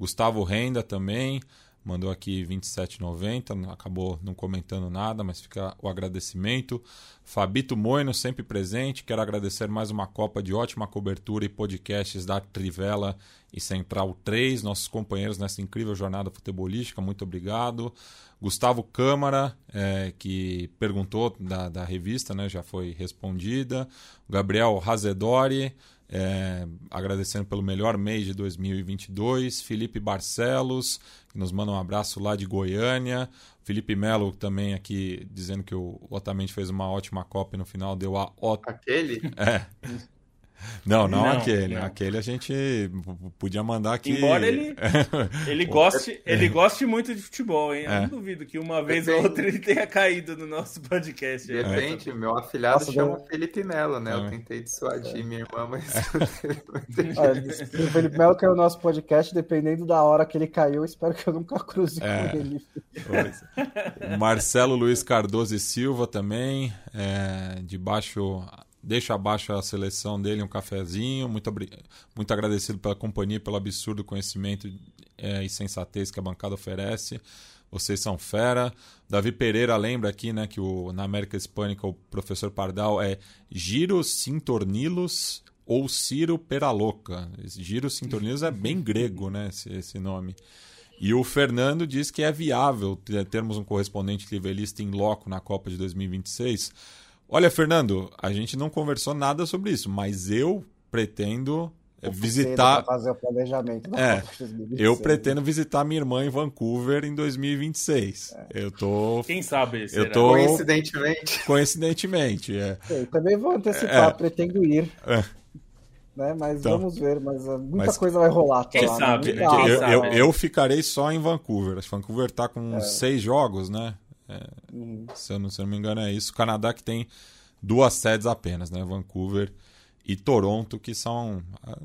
Gustavo Renda também mandou aqui 27,90, acabou não comentando nada, mas fica o agradecimento. Fabito Moino, sempre presente, quero agradecer mais uma Copa de ótima cobertura e podcasts da Trivela e Central 3, nossos companheiros nessa incrível jornada futebolística, muito obrigado. Gustavo Câmara, é, que perguntou da, da revista, né, já foi respondida. Gabriel Razedori, é, agradecendo pelo melhor mês de 2022. Felipe Barcelos, que nos manda um abraço lá de Goiânia. Felipe Melo também aqui dizendo que o Otamendi fez uma ótima Copa e no final deu a... Aquele? É. Não, não, não aquele. Não. Aquele a gente podia mandar aqui. Embora ele, ele, goste, ele goste muito de futebol, hein? Eu é. não duvido que uma vez ou outra ele tenha caído no nosso podcast. De repente, é. meu afilhado Nossa, chama Deus. Felipe Melo, né? É. Eu tentei dissuadir é. minha irmã, mas. o Felipe Melo caiu o nosso podcast, dependendo da hora que ele caiu, espero que eu nunca cruze é. com ele. Marcelo Luiz Cardoso e Silva também, é, de baixo Deixa abaixo a seleção dele um cafezinho. Muito, muito agradecido pela companhia, pelo absurdo conhecimento é, e sensatez que a bancada oferece. Vocês são fera. Davi Pereira lembra aqui né, que o, na América Hispânica o professor Pardal é Giro Sintornilos ou Ciro Peraloca. Giro Sintornilos é bem grego, né, esse, esse nome. E o Fernando diz que é viável termos um correspondente nivelista em loco na Copa de 2026 Olha, Fernando, a gente não conversou nada sobre isso, mas eu pretendo visitar. Fazer o planejamento. É, eu pretendo visitar minha irmã em Vancouver em 2026. É. Eu tô. Quem sabe? Eu tô... Coincidentemente. Coincidentemente, é. Eu também vou antecipar, é. pretendo ir. É. Né? Mas então, vamos ver, mas uh, muita mas, coisa vai rolar. Quem lá, sabe, né? Quem eu, eu, eu, ficarei só em Vancouver. Vancouver tá com é. seis jogos, né? É, uhum. se, eu não, se eu não me engano é isso. O Canadá que tem duas sedes apenas, né? Vancouver e Toronto, que são, ah,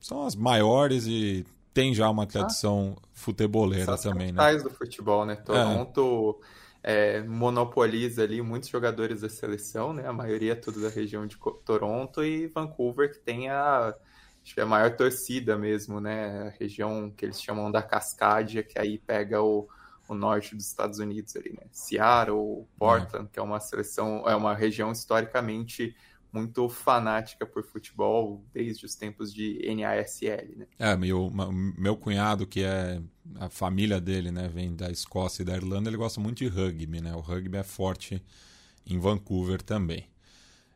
são as maiores e tem já uma tradição ah, futeboleira também, né? do futebol, né? Toronto é. É, monopoliza ali muitos jogadores da seleção, né? A maioria é tudo da região de Toronto e Vancouver que tem a acho que é a maior torcida mesmo, né? A região que eles chamam da Cascadia, que aí pega o, o norte dos Estados Unidos ali, né? Seattle, Portland, que é uma seleção, é uma região historicamente muito fanática por futebol desde os tempos de NASL, né? É, meu, meu cunhado, que é a família dele, né, vem da Escócia e da Irlanda, ele gosta muito de rugby, né? O rugby é forte em Vancouver também.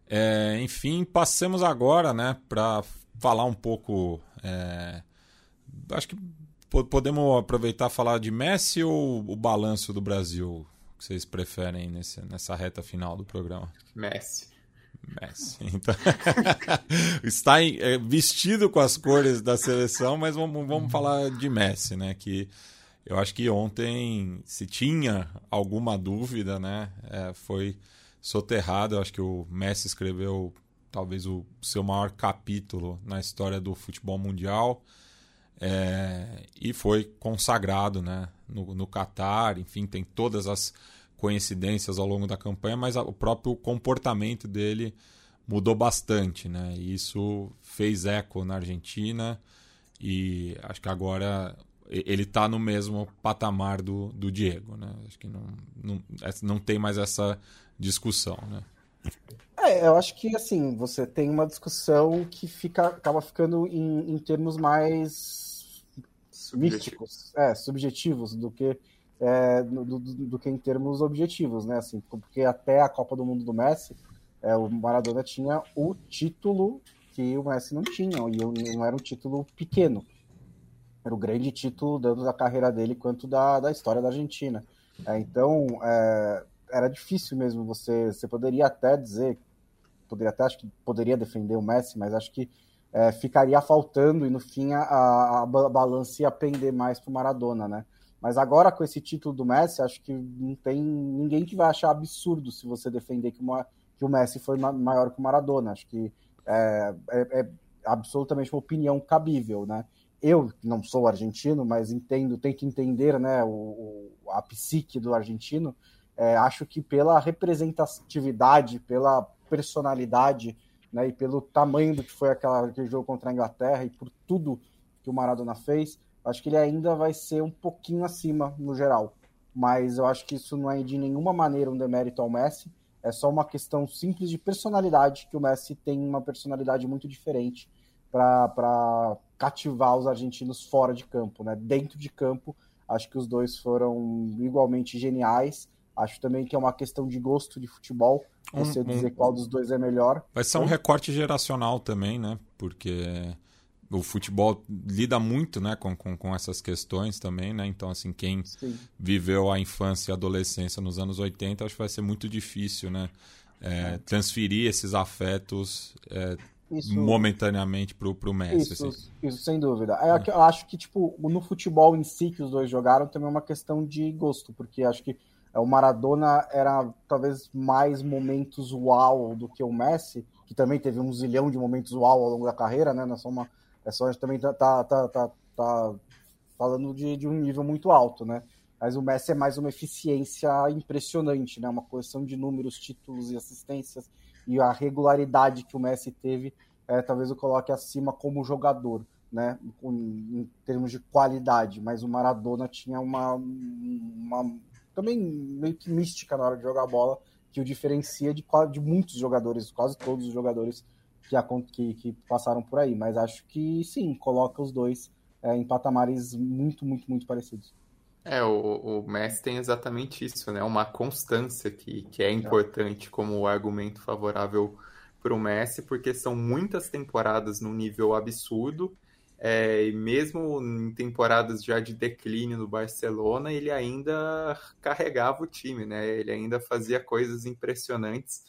É, enfim, passemos agora, né, para falar um pouco. É, acho que podemos aproveitar e falar de Messi ou o balanço do Brasil que vocês preferem nesse, nessa reta final do programa? Messi. Messi. Então, está em, é, vestido com as cores da seleção, mas vamos, vamos falar de Messi, né? Que eu acho que ontem, se tinha alguma dúvida, né? É, foi soterrado. Eu acho que o Messi escreveu talvez o seu maior capítulo na história do futebol mundial. É, e foi consagrado né, no, no Qatar, enfim, tem todas as coincidências ao longo da campanha, mas o próprio comportamento dele mudou bastante, né? E isso fez eco na Argentina e acho que agora ele está no mesmo patamar do, do Diego, né? Acho que não, não, não tem mais essa discussão, né? É, eu acho que assim, você tem uma discussão que fica, acaba ficando em, em termos mais místicos, é, subjetivos do que é, do, do, do, que em termos objetivos, né? Assim, porque até a Copa do Mundo do Messi, é, o Maradona tinha o título que o Messi não tinha, e não era um título pequeno. Era o grande título tanto da carreira dele quanto da, da história da Argentina. É, então, é, era difícil mesmo você. Você poderia até dizer, poderia até, acho que poderia defender o Messi, mas acho que é, ficaria faltando e no fim a, a, a balança ia pender mais para o Maradona, né? Mas agora, com esse título do Messi, acho que não tem ninguém que vai achar absurdo se você defender que, uma, que o Messi foi maior que o Maradona. Acho que é, é, é absolutamente uma opinião cabível, né? Eu não sou argentino, mas entendo, tento entender né, o, o a psique do argentino. É, acho que pela representatividade, pela personalidade né, e pelo tamanho do que foi aquela, aquele jogo contra a Inglaterra e por tudo que o Maradona fez, Acho que ele ainda vai ser um pouquinho acima no geral. Mas eu acho que isso não é de nenhuma maneira um demérito ao Messi. É só uma questão simples de personalidade, que o Messi tem uma personalidade muito diferente para cativar os argentinos fora de campo. Né? Dentro de campo, acho que os dois foram igualmente geniais. Acho também que é uma questão de gosto de futebol, você um, dizer qual dos dois é melhor. Vai ser um recorte geracional também, né? Porque o futebol lida muito né, com, com, com, essas questões também, né? Então, assim, quem Sim. viveu a infância e a adolescência nos anos 80, acho que vai ser muito difícil, né? É, transferir esses afetos é, isso, momentaneamente pro, pro Messi. Isso, assim. isso sem dúvida. É, é. Eu acho que, tipo, no futebol em si que os dois jogaram, também é uma questão de gosto, porque acho que o Maradona era talvez mais momentos uau do que o Messi, que também teve um zilhão de momentos uau ao longo da carreira, né? Nós somos uma é só a gente também tá, tá, tá, tá, tá falando de, de, um nível muito alto, né? Mas o Messi é mais uma eficiência impressionante, né? Uma coleção de números, títulos e assistências e a regularidade que o Messi teve, é, talvez eu coloque acima como jogador, né? Em, em termos de qualidade. Mas o Maradona tinha uma, uma também meio que mística na hora de jogar bola que o diferencia de, de muitos jogadores, quase todos os jogadores que, que, passaram por aí, mas acho que sim, coloca os dois é, em patamares muito, muito, muito parecidos. É, o, o Messi tem exatamente isso, né? Uma constância que, que é importante como argumento favorável para o Messi, porque são muitas temporadas num nível absurdo. É, e mesmo em temporadas já de declínio no Barcelona, ele ainda carregava o time, né? Ele ainda fazia coisas impressionantes.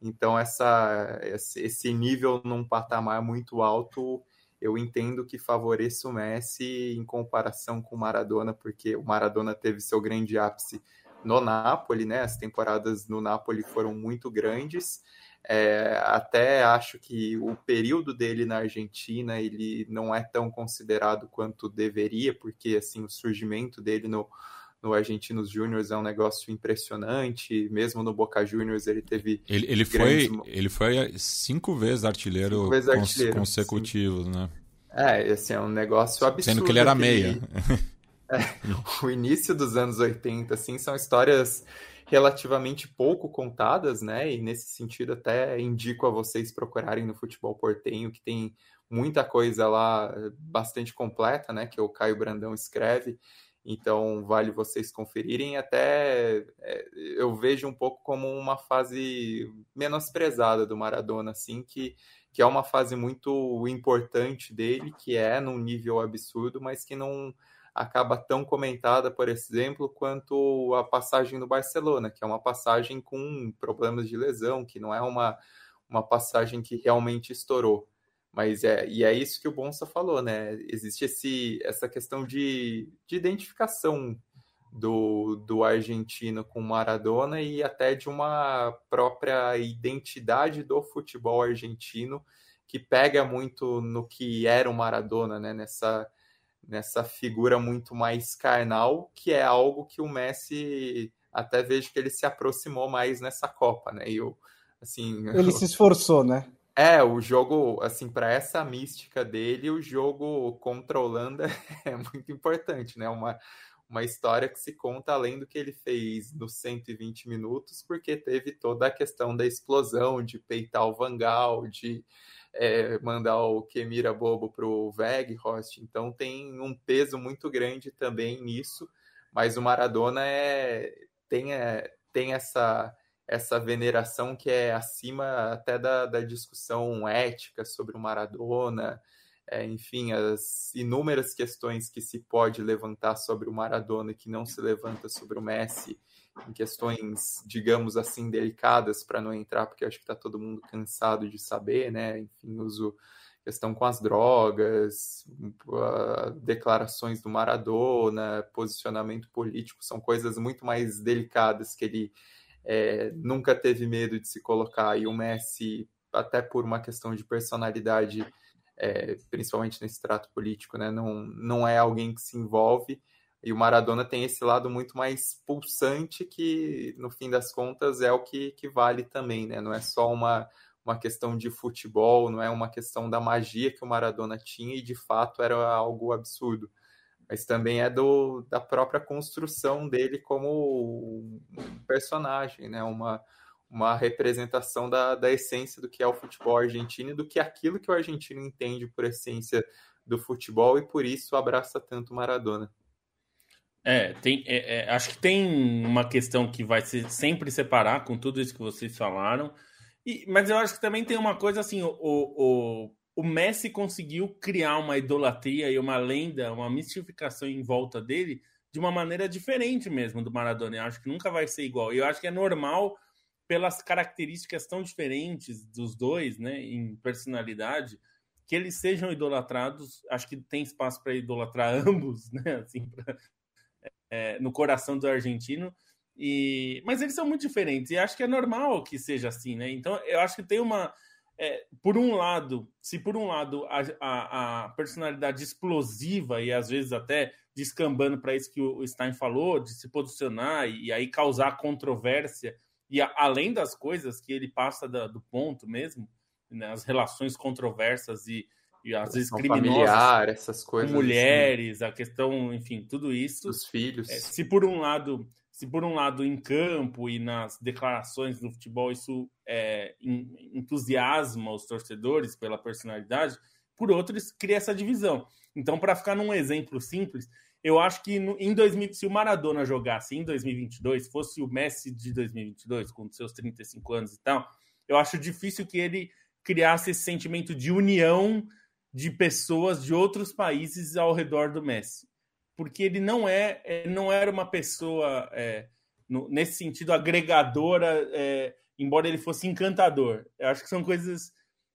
Então, essa, esse nível num patamar muito alto, eu entendo que favoreça o Messi em comparação com o Maradona, porque o Maradona teve seu grande ápice no Napoli, né? As temporadas no Napoli foram muito grandes. É, até acho que o período dele na Argentina ele não é tão considerado quanto deveria, porque assim o surgimento dele no, no Argentinos Júniors é um negócio impressionante. Mesmo no Boca Juniors ele teve. Ele, ele foi, ele foi cinco vezes artilheiro, cinco vezes artilheiro consecutivos, sim. né? É, assim, é um negócio absurdo. Sendo que ele era meia. É, o início dos anos 80, assim, são histórias relativamente pouco contadas, né? E nesse sentido até indico a vocês procurarem no futebol portenho, que tem muita coisa lá bastante completa, né? Que o Caio Brandão escreve. Então vale vocês conferirem. Até é, eu vejo um pouco como uma fase menosprezada do Maradona, assim, que, que é uma fase muito importante dele, que é num nível absurdo, mas que não acaba tão comentada, por exemplo, quanto a passagem no Barcelona, que é uma passagem com problemas de lesão, que não é uma, uma passagem que realmente estourou. Mas é, e é isso que o Bonsa falou, né? Existe esse, essa questão de, de identificação do, do argentino com Maradona e até de uma própria identidade do futebol argentino que pega muito no que era o Maradona, né? Nessa, nessa figura muito mais carnal, que é algo que o Messi até vejo que ele se aproximou mais nessa Copa, né? E eu, assim, ele se esforçou, né? É, o jogo, assim, para essa mística dele, o jogo contra a Holanda é muito importante, né? Uma, uma história que se conta além do que ele fez nos 120 minutos, porque teve toda a questão da explosão, de peitar o Vangal, de é, mandar o Kemira Bobo para o Weghorst, então tem um peso muito grande também nisso, mas o Maradona é, tem, é, tem essa, essa veneração que é acima até da, da discussão ética sobre o Maradona, é, enfim, as inúmeras questões que se pode levantar sobre o Maradona que não se levanta sobre o Messi, em questões, digamos assim, delicadas para não entrar, porque acho que está todo mundo cansado de saber, né? Enfim, uso questão com as drogas, declarações do Maradona, posicionamento político, são coisas muito mais delicadas que ele é, nunca teve medo de se colocar. E o Messi, até por uma questão de personalidade, é, principalmente nesse trato político, né? Não, não é alguém que se envolve. E o Maradona tem esse lado muito mais pulsante que, no fim das contas, é o que, que vale também, né? Não é só uma, uma questão de futebol, não é uma questão da magia que o Maradona tinha e, de fato, era algo absurdo. Mas também é do, da própria construção dele como um personagem, né? Uma, uma representação da, da essência do que é o futebol argentino e do que é aquilo que o argentino entende por essência do futebol e por isso abraça tanto Maradona. É, tem, é, é, acho que tem uma questão que vai se, sempre separar com tudo isso que vocês falaram, e, mas eu acho que também tem uma coisa assim: o, o, o Messi conseguiu criar uma idolatria e uma lenda, uma mistificação em volta dele de uma maneira diferente mesmo do Maradona. Eu acho que nunca vai ser igual. Eu acho que é normal pelas características tão diferentes dos dois, né, em personalidade, que eles sejam idolatrados. Acho que tem espaço para idolatrar ambos, né, assim, pra, é, no coração do argentino. E, mas eles são muito diferentes e acho que é normal que seja assim, né? Então eu acho que tem uma, é, por um lado, se por um lado a, a, a, personalidade explosiva e às vezes até descambando para isso que o Stein falou, de se posicionar e, e aí causar controvérsia e a, além das coisas que ele passa da, do ponto mesmo, né, as relações controversas e, e às vezes criminosas familiar, essas coisas com mulheres, assim. a questão, enfim, tudo isso. Os filhos. É, se por um lado, se por um lado em campo e nas declarações do futebol isso é, entusiasma os torcedores pela personalidade, por outro isso cria essa divisão. Então, para ficar num exemplo simples, eu acho que no, em 2000, se o Maradona jogasse em 2022, fosse o Messi de 2022, com seus 35 anos e tal, eu acho difícil que ele criasse esse sentimento de união de pessoas de outros países ao redor do Messi. Porque ele não é, não era uma pessoa é, no, nesse sentido agregadora, é, embora ele fosse encantador. Eu acho que são coisas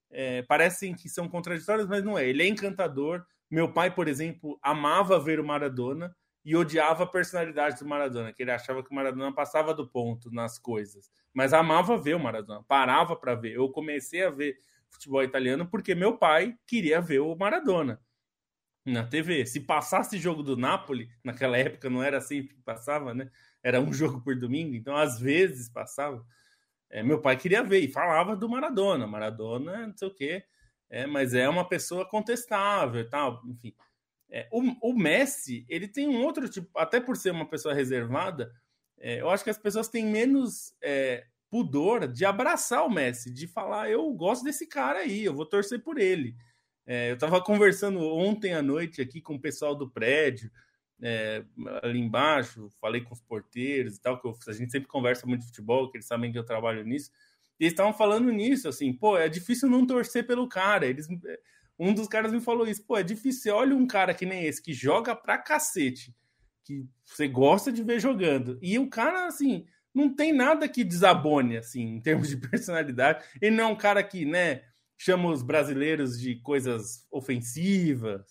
é, parecem que são contraditórias, mas não é. Ele é encantador. Meu pai, por exemplo, amava ver o Maradona e odiava a personalidade do Maradona, que ele achava que o Maradona passava do ponto nas coisas, mas amava ver o Maradona, parava para ver. Eu comecei a ver futebol italiano porque meu pai queria ver o Maradona na TV. Se passasse jogo do Napoli, naquela época não era assim que passava, né? Era um jogo por domingo, então às vezes passava. É, meu pai queria ver e falava do Maradona, Maradona, não sei o quê, é, mas é uma pessoa contestável tal, enfim. É, o, o, Messi, ele tem um outro tipo, até por ser uma pessoa reservada, é, eu acho que as pessoas têm menos é, pudor de abraçar o Messi, de falar, eu gosto desse cara aí, eu vou torcer por ele. É, eu estava conversando ontem à noite aqui com o pessoal do prédio, é, ali embaixo, falei com os porteiros e tal, que eu, a gente sempre conversa muito de futebol, que eles sabem que eu trabalho nisso, e eles estavam falando nisso, assim, pô, é difícil não torcer pelo cara, eles um dos caras me falou isso. Pô, é difícil. Olha um cara que nem esse, que joga pra cacete, que você gosta de ver jogando. E o cara, assim, não tem nada que desabone, assim, em termos de personalidade. Ele não é um cara que, né, chama os brasileiros de coisas ofensivas,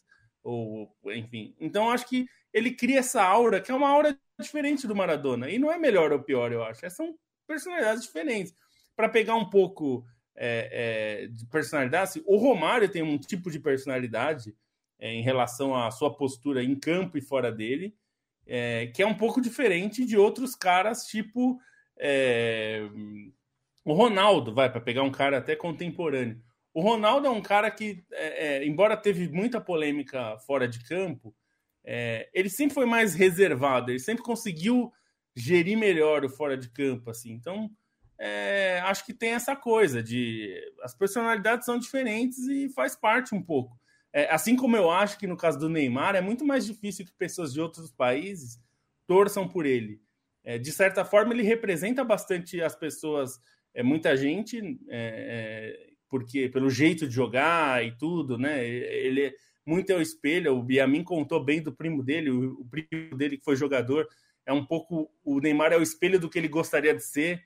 ou, enfim. Então, acho que ele cria essa aura, que é uma aura diferente do Maradona. E não é melhor ou pior, eu acho. São personalidades diferentes. Para pegar um pouco é, é, de personalidade. Assim, o Romário tem um tipo de personalidade é, em relação à sua postura em campo e fora dele, é, que é um pouco diferente de outros caras, tipo é, o Ronaldo, vai, para pegar um cara até contemporâneo. O Ronaldo é um cara que, é, embora teve muita polêmica fora de campo, ele sempre foi mais reservado, ele sempre conseguiu gerir melhor o fora de campo, assim. Então, é, acho que tem essa coisa de as personalidades são diferentes e faz parte um pouco. É, assim como eu acho que no caso do Neymar é muito mais difícil que pessoas de outros países torçam por ele. É, de certa forma, ele representa bastante as pessoas, é, muita gente, é, é, porque pelo jeito de jogar e tudo, né? Ele é muito é o espelho. O Biamin contou bem do primo dele, o, o primo dele que foi jogador. É um pouco o Neymar é o espelho do que ele gostaria de ser.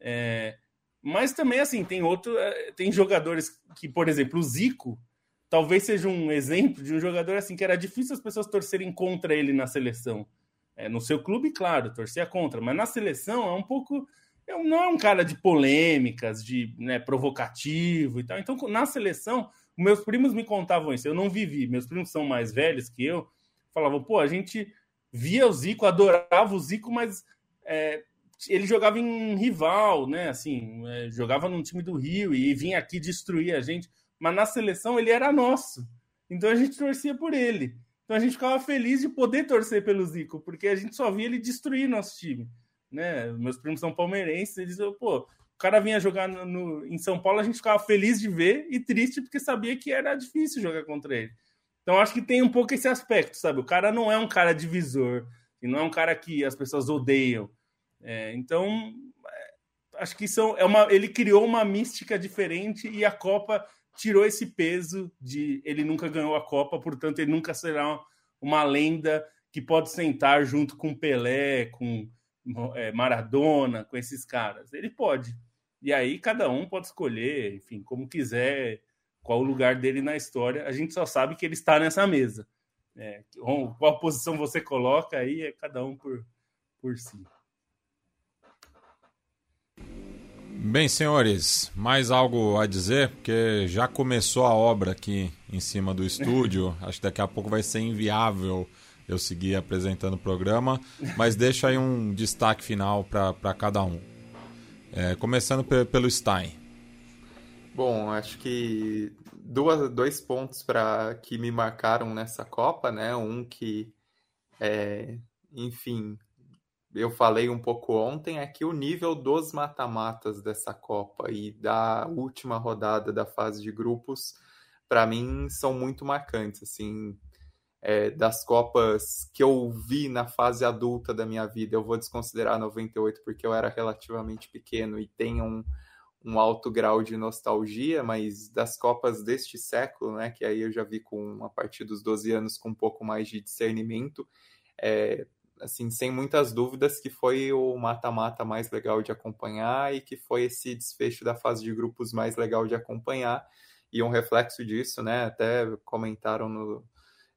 É, mas também, assim, tem outro. Tem jogadores que, por exemplo, o Zico talvez seja um exemplo de um jogador assim que era difícil as pessoas torcerem contra ele na seleção. É, no seu clube, claro, torcia contra, mas na seleção é um pouco. Não é um cara de polêmicas, de né, provocativo e tal. Então, na seleção, meus primos me contavam isso. Eu não vivi, meus primos são mais velhos que eu. Falavam, pô, a gente via o Zico, adorava o Zico, mas é, ele jogava em rival, né? Assim, é, jogava num time do Rio e vinha aqui destruir a gente. Mas na seleção ele era nosso. Então a gente torcia por ele. Então a gente ficava feliz de poder torcer pelo Zico, porque a gente só via ele destruir nosso time. Né? Meus primos são palmeirenses, eles pô, o cara vinha jogar no, no, em São Paulo, a gente ficava feliz de ver e triste porque sabia que era difícil jogar contra ele. Então acho que tem um pouco esse aspecto, sabe? O cara não é um cara divisor, e não é um cara que as pessoas odeiam. É, então, é, acho que são, é uma, ele criou uma mística diferente e a Copa tirou esse peso de ele nunca ganhou a Copa, portanto, ele nunca será uma lenda que pode sentar junto com Pelé, com é, Maradona, com esses caras. Ele pode. E aí cada um pode escolher, enfim, como quiser, qual o lugar dele na história. A gente só sabe que ele está nessa mesa. É, qual posição você coloca aí é cada um por, por si. Bem, senhores, mais algo a dizer? Porque já começou a obra aqui em cima do estúdio. Acho que daqui a pouco vai ser inviável eu seguir apresentando o programa. Mas deixa aí um destaque final para cada um. É, começando pelo Stein. Bom, acho que duas, dois pontos para que me marcaram nessa Copa, né? Um que, é, enfim, eu falei um pouco ontem é que o nível dos mata-matas dessa Copa e da última rodada da fase de grupos, para mim, são muito marcantes. Assim, é, das Copas que eu vi na fase adulta da minha vida, eu vou desconsiderar 98 porque eu era relativamente pequeno e tem um, um alto grau de nostalgia, mas das Copas deste século, né, que aí eu já vi com a partir dos 12 anos com um pouco mais de discernimento, é, assim, sem muitas dúvidas que foi o mata-mata mais legal de acompanhar e que foi esse desfecho da fase de grupos mais legal de acompanhar e um reflexo disso, né, até comentaram no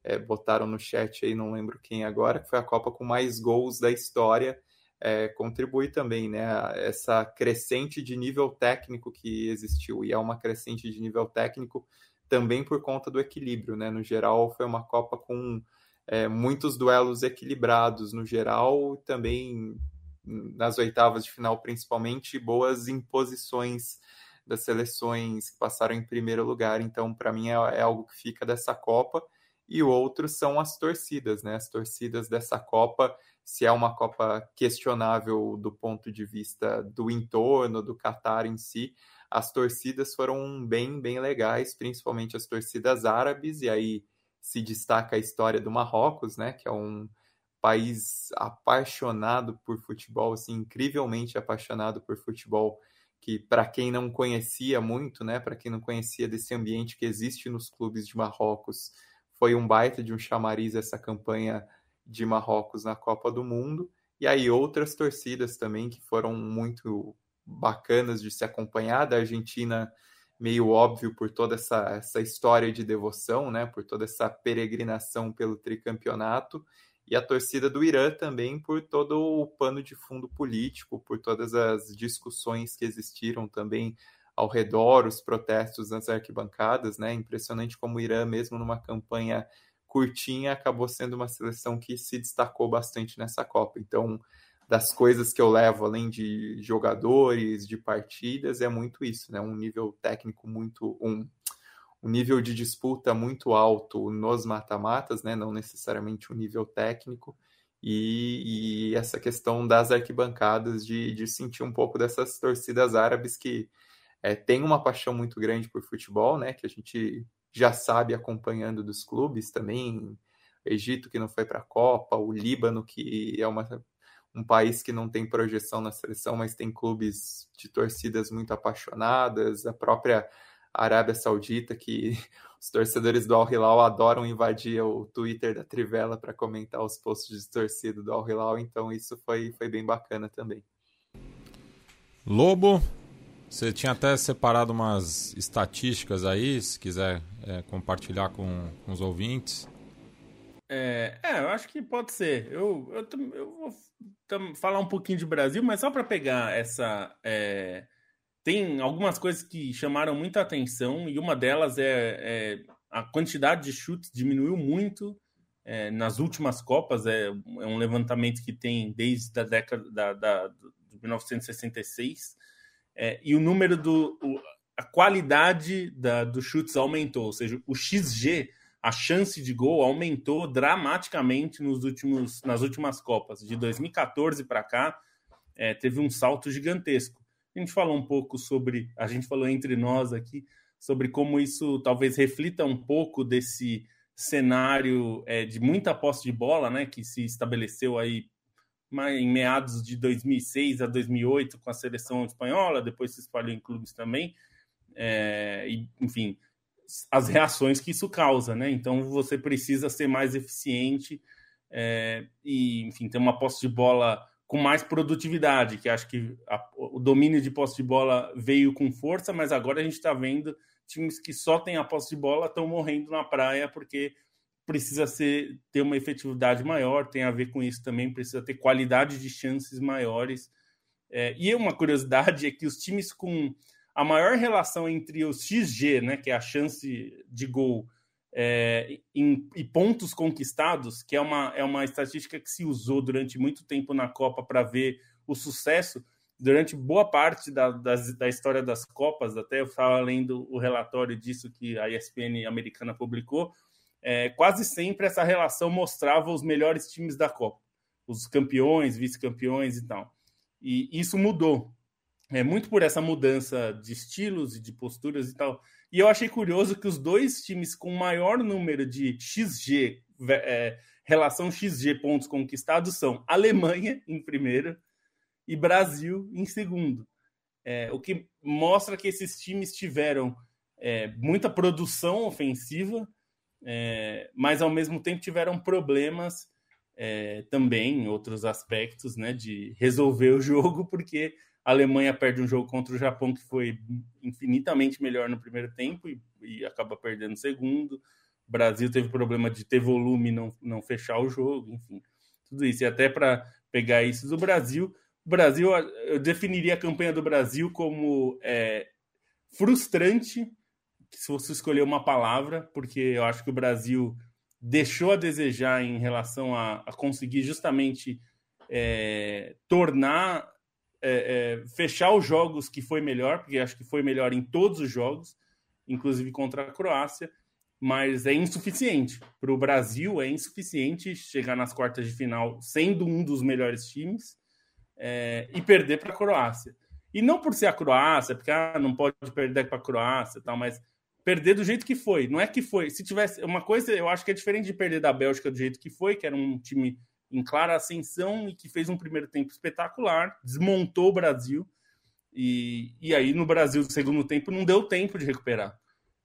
é, botaram no chat aí, não lembro quem agora, que foi a Copa com mais gols da história, é, contribui também, né? Essa crescente de nível técnico que existiu, e é uma crescente de nível técnico também por conta do equilíbrio, né? No geral, foi uma Copa com é, muitos duelos equilibrados, no geral, também nas oitavas de final, principalmente, boas imposições das seleções que passaram em primeiro lugar. Então, para mim, é, é algo que fica dessa Copa. E o outro são as torcidas, né? As torcidas dessa Copa se é uma Copa questionável do ponto de vista do entorno, do Qatar em si, as torcidas foram bem, bem legais, principalmente as torcidas árabes, e aí se destaca a história do Marrocos, né, que é um país apaixonado por futebol, assim, incrivelmente apaixonado por futebol, que para quem não conhecia muito, né, para quem não conhecia desse ambiente que existe nos clubes de Marrocos, foi um baita de um chamariz essa campanha de Marrocos na Copa do Mundo. E aí outras torcidas também que foram muito bacanas de se acompanhar, da Argentina meio óbvio por toda essa, essa história de devoção, né, por toda essa peregrinação pelo tricampeonato, e a torcida do Irã também por todo o pano de fundo político, por todas as discussões que existiram também ao redor, os protestos nas arquibancadas, né, impressionante como o Irã, mesmo numa campanha curtinha, acabou sendo uma seleção que se destacou bastante nessa Copa. Então, das coisas que eu levo, além de jogadores, de partidas, é muito isso, né? Um nível técnico muito. Um, um nível de disputa muito alto nos mata-matas, né? Não necessariamente um nível técnico. E, e, essa questão das arquibancadas, de, de sentir um pouco dessas torcidas árabes que é, têm uma paixão muito grande por futebol, né? Que a gente já sabe acompanhando dos clubes também, Egito que não foi para a Copa, o Líbano que é uma, um país que não tem projeção na seleção, mas tem clubes de torcidas muito apaixonadas, a própria Arábia Saudita que os torcedores do Al Hilal adoram invadir o Twitter da Trivela para comentar os posts de torcida do Al Hilal, então isso foi, foi bem bacana também. Lobo, você tinha até separado umas estatísticas aí, se quiser é, compartilhar com, com, os ouvintes. É, é, eu acho que pode ser. Eu, eu, eu vou falar um pouquinho de Brasil, mas só para pegar essa. É, tem algumas coisas que chamaram muita atenção e uma delas é, é a quantidade de chutes diminuiu muito é, nas últimas Copas. É, é, um levantamento que tem desde a década da, da, de 1966 é, e o número do. O, a qualidade da, dos chutes aumentou, ou seja, o XG, a chance de gol, aumentou dramaticamente nos últimos, nas últimas Copas. De 2014 para cá, é, teve um salto gigantesco. A gente falou um pouco sobre. A gente falou entre nós aqui sobre como isso talvez reflita um pouco desse cenário é, de muita posse de bola, né, que se estabeleceu aí em meados de 2006 a 2008 com a seleção espanhola, depois se espalhou em clubes também, é, e, enfim, as reações que isso causa, né? Então você precisa ser mais eficiente é, e, enfim, ter uma posse de bola com mais produtividade, que acho que a, o domínio de posse de bola veio com força, mas agora a gente está vendo times que só têm a posse de bola estão morrendo na praia porque precisa ser, ter uma efetividade maior, tem a ver com isso também, precisa ter qualidade de chances maiores. É, e uma curiosidade é que os times com a maior relação entre o XG, né, que é a chance de gol, é, em, e pontos conquistados, que é uma, é uma estatística que se usou durante muito tempo na Copa para ver o sucesso, durante boa parte da, da, da, história das Copas, até eu estava lendo o relatório disso que a ESPN americana publicou, é, quase sempre essa relação mostrava os melhores times da Copa, os campeões, vice-campeões e tal. E isso mudou, é muito por essa mudança de estilos e de posturas e tal. E eu achei curioso que os dois times com maior número de XG, é, relação XG pontos conquistados, são Alemanha em primeiro e Brasil em segundo. é, o que mostra que esses times tiveram é, muita produção ofensiva, é, mas ao mesmo tempo tiveram problemas é, também em outros aspectos, né, de resolver o jogo, porque a Alemanha perde um jogo contra o Japão que foi infinitamente melhor no primeiro tempo e, e acaba perdendo no segundo. O Brasil teve problema de ter volume e não, não fechar o jogo, enfim, tudo isso. E até para pegar isso do Brasil, o Brasil, eu definiria a campanha do Brasil como é, frustrante, se você escolher uma palavra, porque eu acho que o Brasil deixou a desejar em relação a, a conseguir justamente é, tornar é, é, fechar os jogos que foi melhor, porque acho que foi melhor em todos os jogos, inclusive contra a Croácia, mas é insuficiente. Para o Brasil, é insuficiente chegar nas quartas de final sendo um dos melhores times é, e perder para a Croácia. E não por ser a Croácia, porque ah, não pode perder para a Croácia, tal, mas perder do jeito que foi. Não é que foi. Se tivesse uma coisa, eu acho que é diferente de perder da Bélgica do jeito que foi, que era um time em clara ascensão e que fez um primeiro tempo espetacular, desmontou o Brasil. E, e aí no Brasil, no segundo tempo, não deu tempo de recuperar.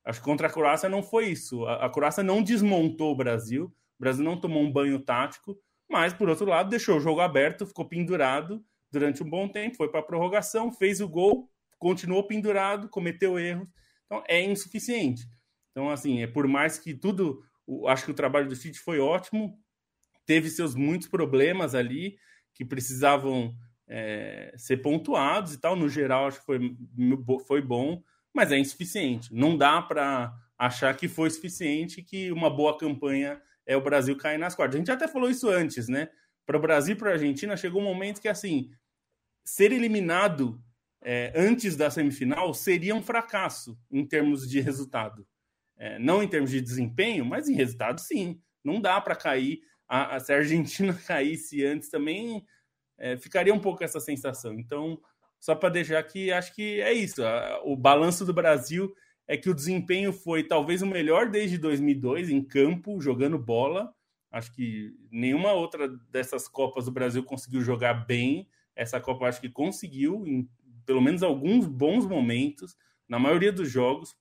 Acho que contra a Croácia não foi isso. A, a Croácia não desmontou o Brasil, o Brasil não tomou um banho tático, mas por outro lado deixou o jogo aberto, ficou pendurado durante um bom tempo, foi para a prorrogação, fez o gol, continuou pendurado, cometeu erros. Então é insuficiente. Então, assim, é por mais que tudo. Acho que o trabalho do City foi ótimo, teve seus muitos problemas ali que precisavam é, ser pontuados e tal. No geral, acho que foi, foi bom, mas é insuficiente. Não dá para achar que foi suficiente, que uma boa campanha é o Brasil cair nas quartas. A gente até falou isso antes, né? Para o Brasil e para a Argentina chegou um momento que, assim, ser eliminado é, antes da semifinal seria um fracasso em termos de resultado. É, não em termos de desempenho, mas em resultado, sim. Não dá para cair a, a, se a Argentina caísse antes também, é, ficaria um pouco essa sensação. Então, só para deixar aqui, acho que é isso. A, o balanço do Brasil é que o desempenho foi talvez o melhor desde 2002 em campo, jogando bola. Acho que nenhuma outra dessas Copas do Brasil conseguiu jogar bem. Essa Copa acho que conseguiu, em pelo menos alguns bons momentos, na maioria dos jogos,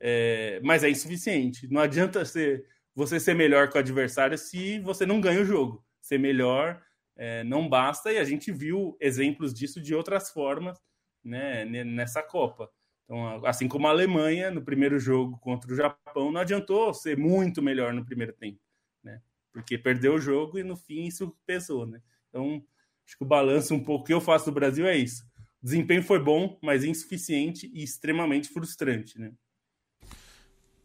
é, mas é insuficiente. Não adianta ser você ser melhor que o adversário se você não ganha o jogo. Ser melhor é, não basta, e a gente viu exemplos disso de outras formas né, nessa Copa. Então, assim como a Alemanha, no primeiro jogo contra o Japão, não adiantou ser muito melhor no primeiro tempo, né? Porque perdeu o jogo e no fim isso pesou, né? Então, acho que o balanço um pouco que eu faço do Brasil é isso. O desempenho foi bom, mas insuficiente e extremamente frustrante, né?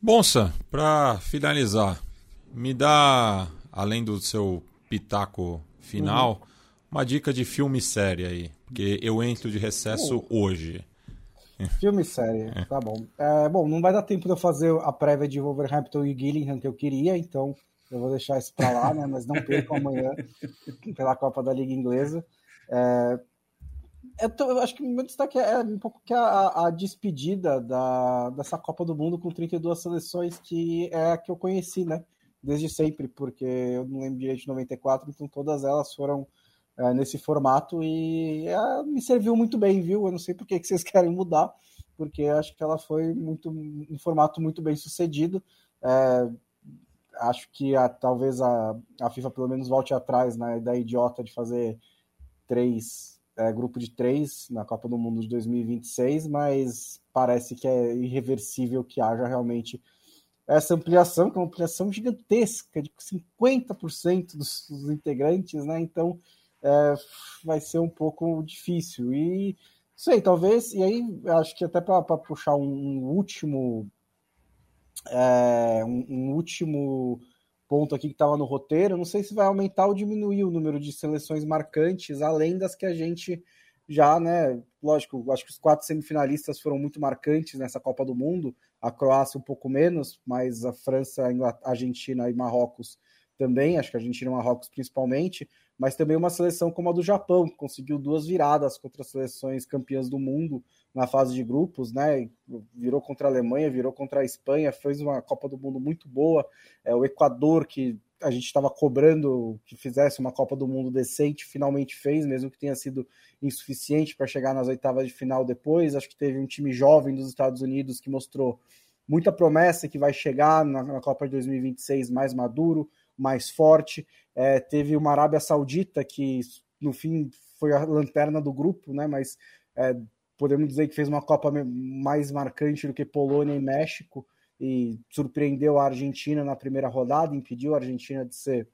Bonsa, para finalizar, me dá, além do seu pitaco final, uhum. uma dica de filme e série aí, porque eu entro de recesso uh. hoje. Filme e série, é. tá bom. É, bom, não vai dar tempo de eu fazer a prévia de Wolverhampton e Gillingham que eu queria, então eu vou deixar isso para lá, né? Mas não percam amanhã pela Copa da Liga Inglesa. É, eu, tô, eu, acho que o meu destaque é um pouco que a, a, despedida da, dessa Copa do Mundo com 32 seleções, que é a que eu conheci, né? Desde sempre, porque eu não lembro direito de 94, então todas elas foram é, nesse formato e é, me serviu muito bem, viu? Eu não sei por que, que vocês querem mudar, porque acho que ela foi muito um formato muito bem sucedido. É, acho que a, talvez a, a FIFA pelo menos volte atrás né, da idiota de fazer três é, grupo de três na Copa do Mundo de 2026, mas parece que é irreversível que haja realmente essa ampliação, que é uma ampliação gigantesca, de 50% dos, dos, integrantes, né? Então é, vai ser um pouco difícil. E sei, talvez, e aí acho que até para puxar um, último. É, um, um último ponto aqui que estava no roteiro, não sei se vai aumentar ou diminuir o número de seleções marcantes, além das que a gente já, né? Lógico, acho que os quatro semifinalistas foram muito marcantes nessa Copa do Mundo, a Croácia um pouco menos, mas a França, a Argentina e Marrocos também, acho que a Argentina e Marrocos principalmente, mas também uma seleção como a do Japão, que conseguiu duas viradas contra seleções campeãs do mundo na fase de grupos, né? Virou contra a Alemanha, virou contra a Espanha, fez uma Copa do Mundo muito boa. É, o Equador, que a gente estava cobrando que fizesse uma Copa do Mundo decente, finalmente fez, mesmo que tenha sido insuficiente para chegar nas oitavas de final depois. Acho que teve um time jovem dos Estados Unidos que mostrou muita promessa que vai chegar na, na Copa de 2026 mais maduro, mais forte. É, teve uma Arábia Saudita que, no fim, foi a lanterna do grupo, né? Mas é, podemos dizer que fez uma Copa mais marcante do que Polônia e México e surpreendeu a Argentina na primeira rodada, impediu a Argentina de ser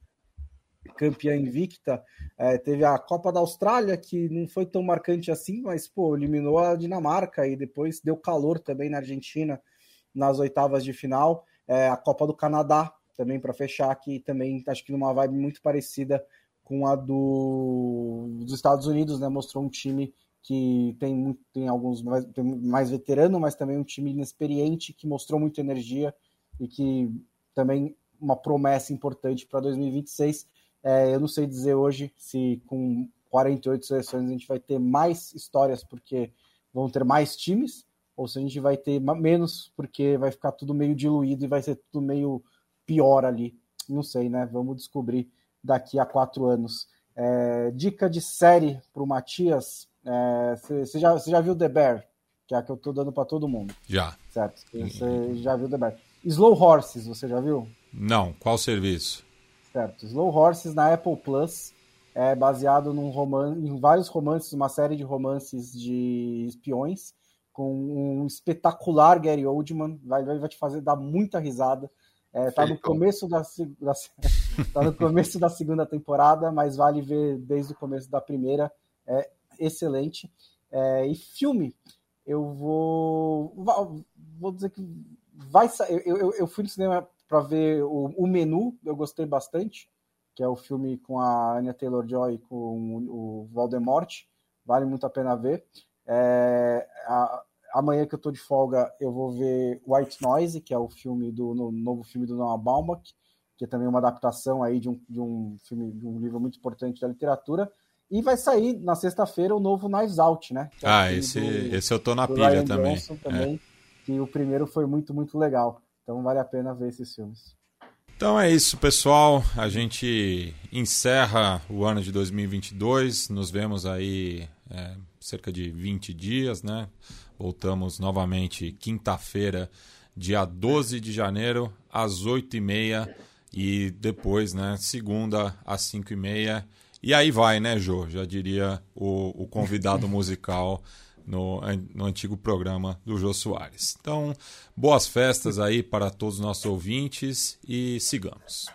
campeã invicta. É, teve a Copa da Austrália, que não foi tão marcante assim, mas pô, eliminou a Dinamarca e depois deu calor também na Argentina nas oitavas de final. É, a Copa do Canadá, também para fechar, que também acho que numa vibe muito parecida com a do, dos Estados Unidos, né? Mostrou um time que tem, tem alguns mais, tem mais veterano, mas também um time inexperiente que mostrou muita energia e que também uma promessa importante para 2026. É, eu não sei dizer hoje se com 48 seleções a gente vai ter mais histórias porque vão ter mais times, ou se a gente vai ter menos porque vai ficar tudo meio diluído e vai ser tudo meio pior ali. Não sei, né? Vamos descobrir daqui a quatro anos. É, dica de série para o Matias você é, já, já viu The Bear? Que é a que eu tô dando para todo mundo. Já. Certo. Você já viu The Bear. Slow Horses, você já viu? Não. Qual serviço? Certo. Slow Horses na Apple Plus é baseado num romance, em vários romances, uma série de romances de espiões, com um espetacular Gary Oldman. Vai, vai te fazer dar muita risada. É, tá no começo da, da tá no começo da segunda temporada, mas vale ver desde o começo da primeira. É excelente. É, e filme, eu vou. Vou dizer que vai sair. Eu, eu, eu, fui no cinema para ver o, o, Menu, eu gostei bastante, que é o filme com a Anya Taylor Joy com o, o Voldemort. Vale muito a pena ver. É, a, amanhã que eu tô de folga, eu vou ver White Noise, que é o filme do no, novo filme do Noah Baumbach, que é também uma adaptação aí de um, de um filme de um livro muito importante da literatura. E vai sair na sexta-feira o novo Knives Out, né? É ah, esse, do, esse eu tô na pilha Ryan também. também é. Que o primeiro foi muito, muito legal. Então vale a pena ver esses filmes. Então é isso, pessoal. A gente encerra o ano de 2022. Nos vemos aí é, cerca de 20 dias, né? Voltamos novamente quinta-feira, dia 12 de janeiro, às 8h30. E depois, né, segunda, às 5h30. E aí vai, né, Jô? Já diria o, o convidado musical no, no antigo programa do Jô Soares. Então, boas festas aí para todos os nossos ouvintes e sigamos.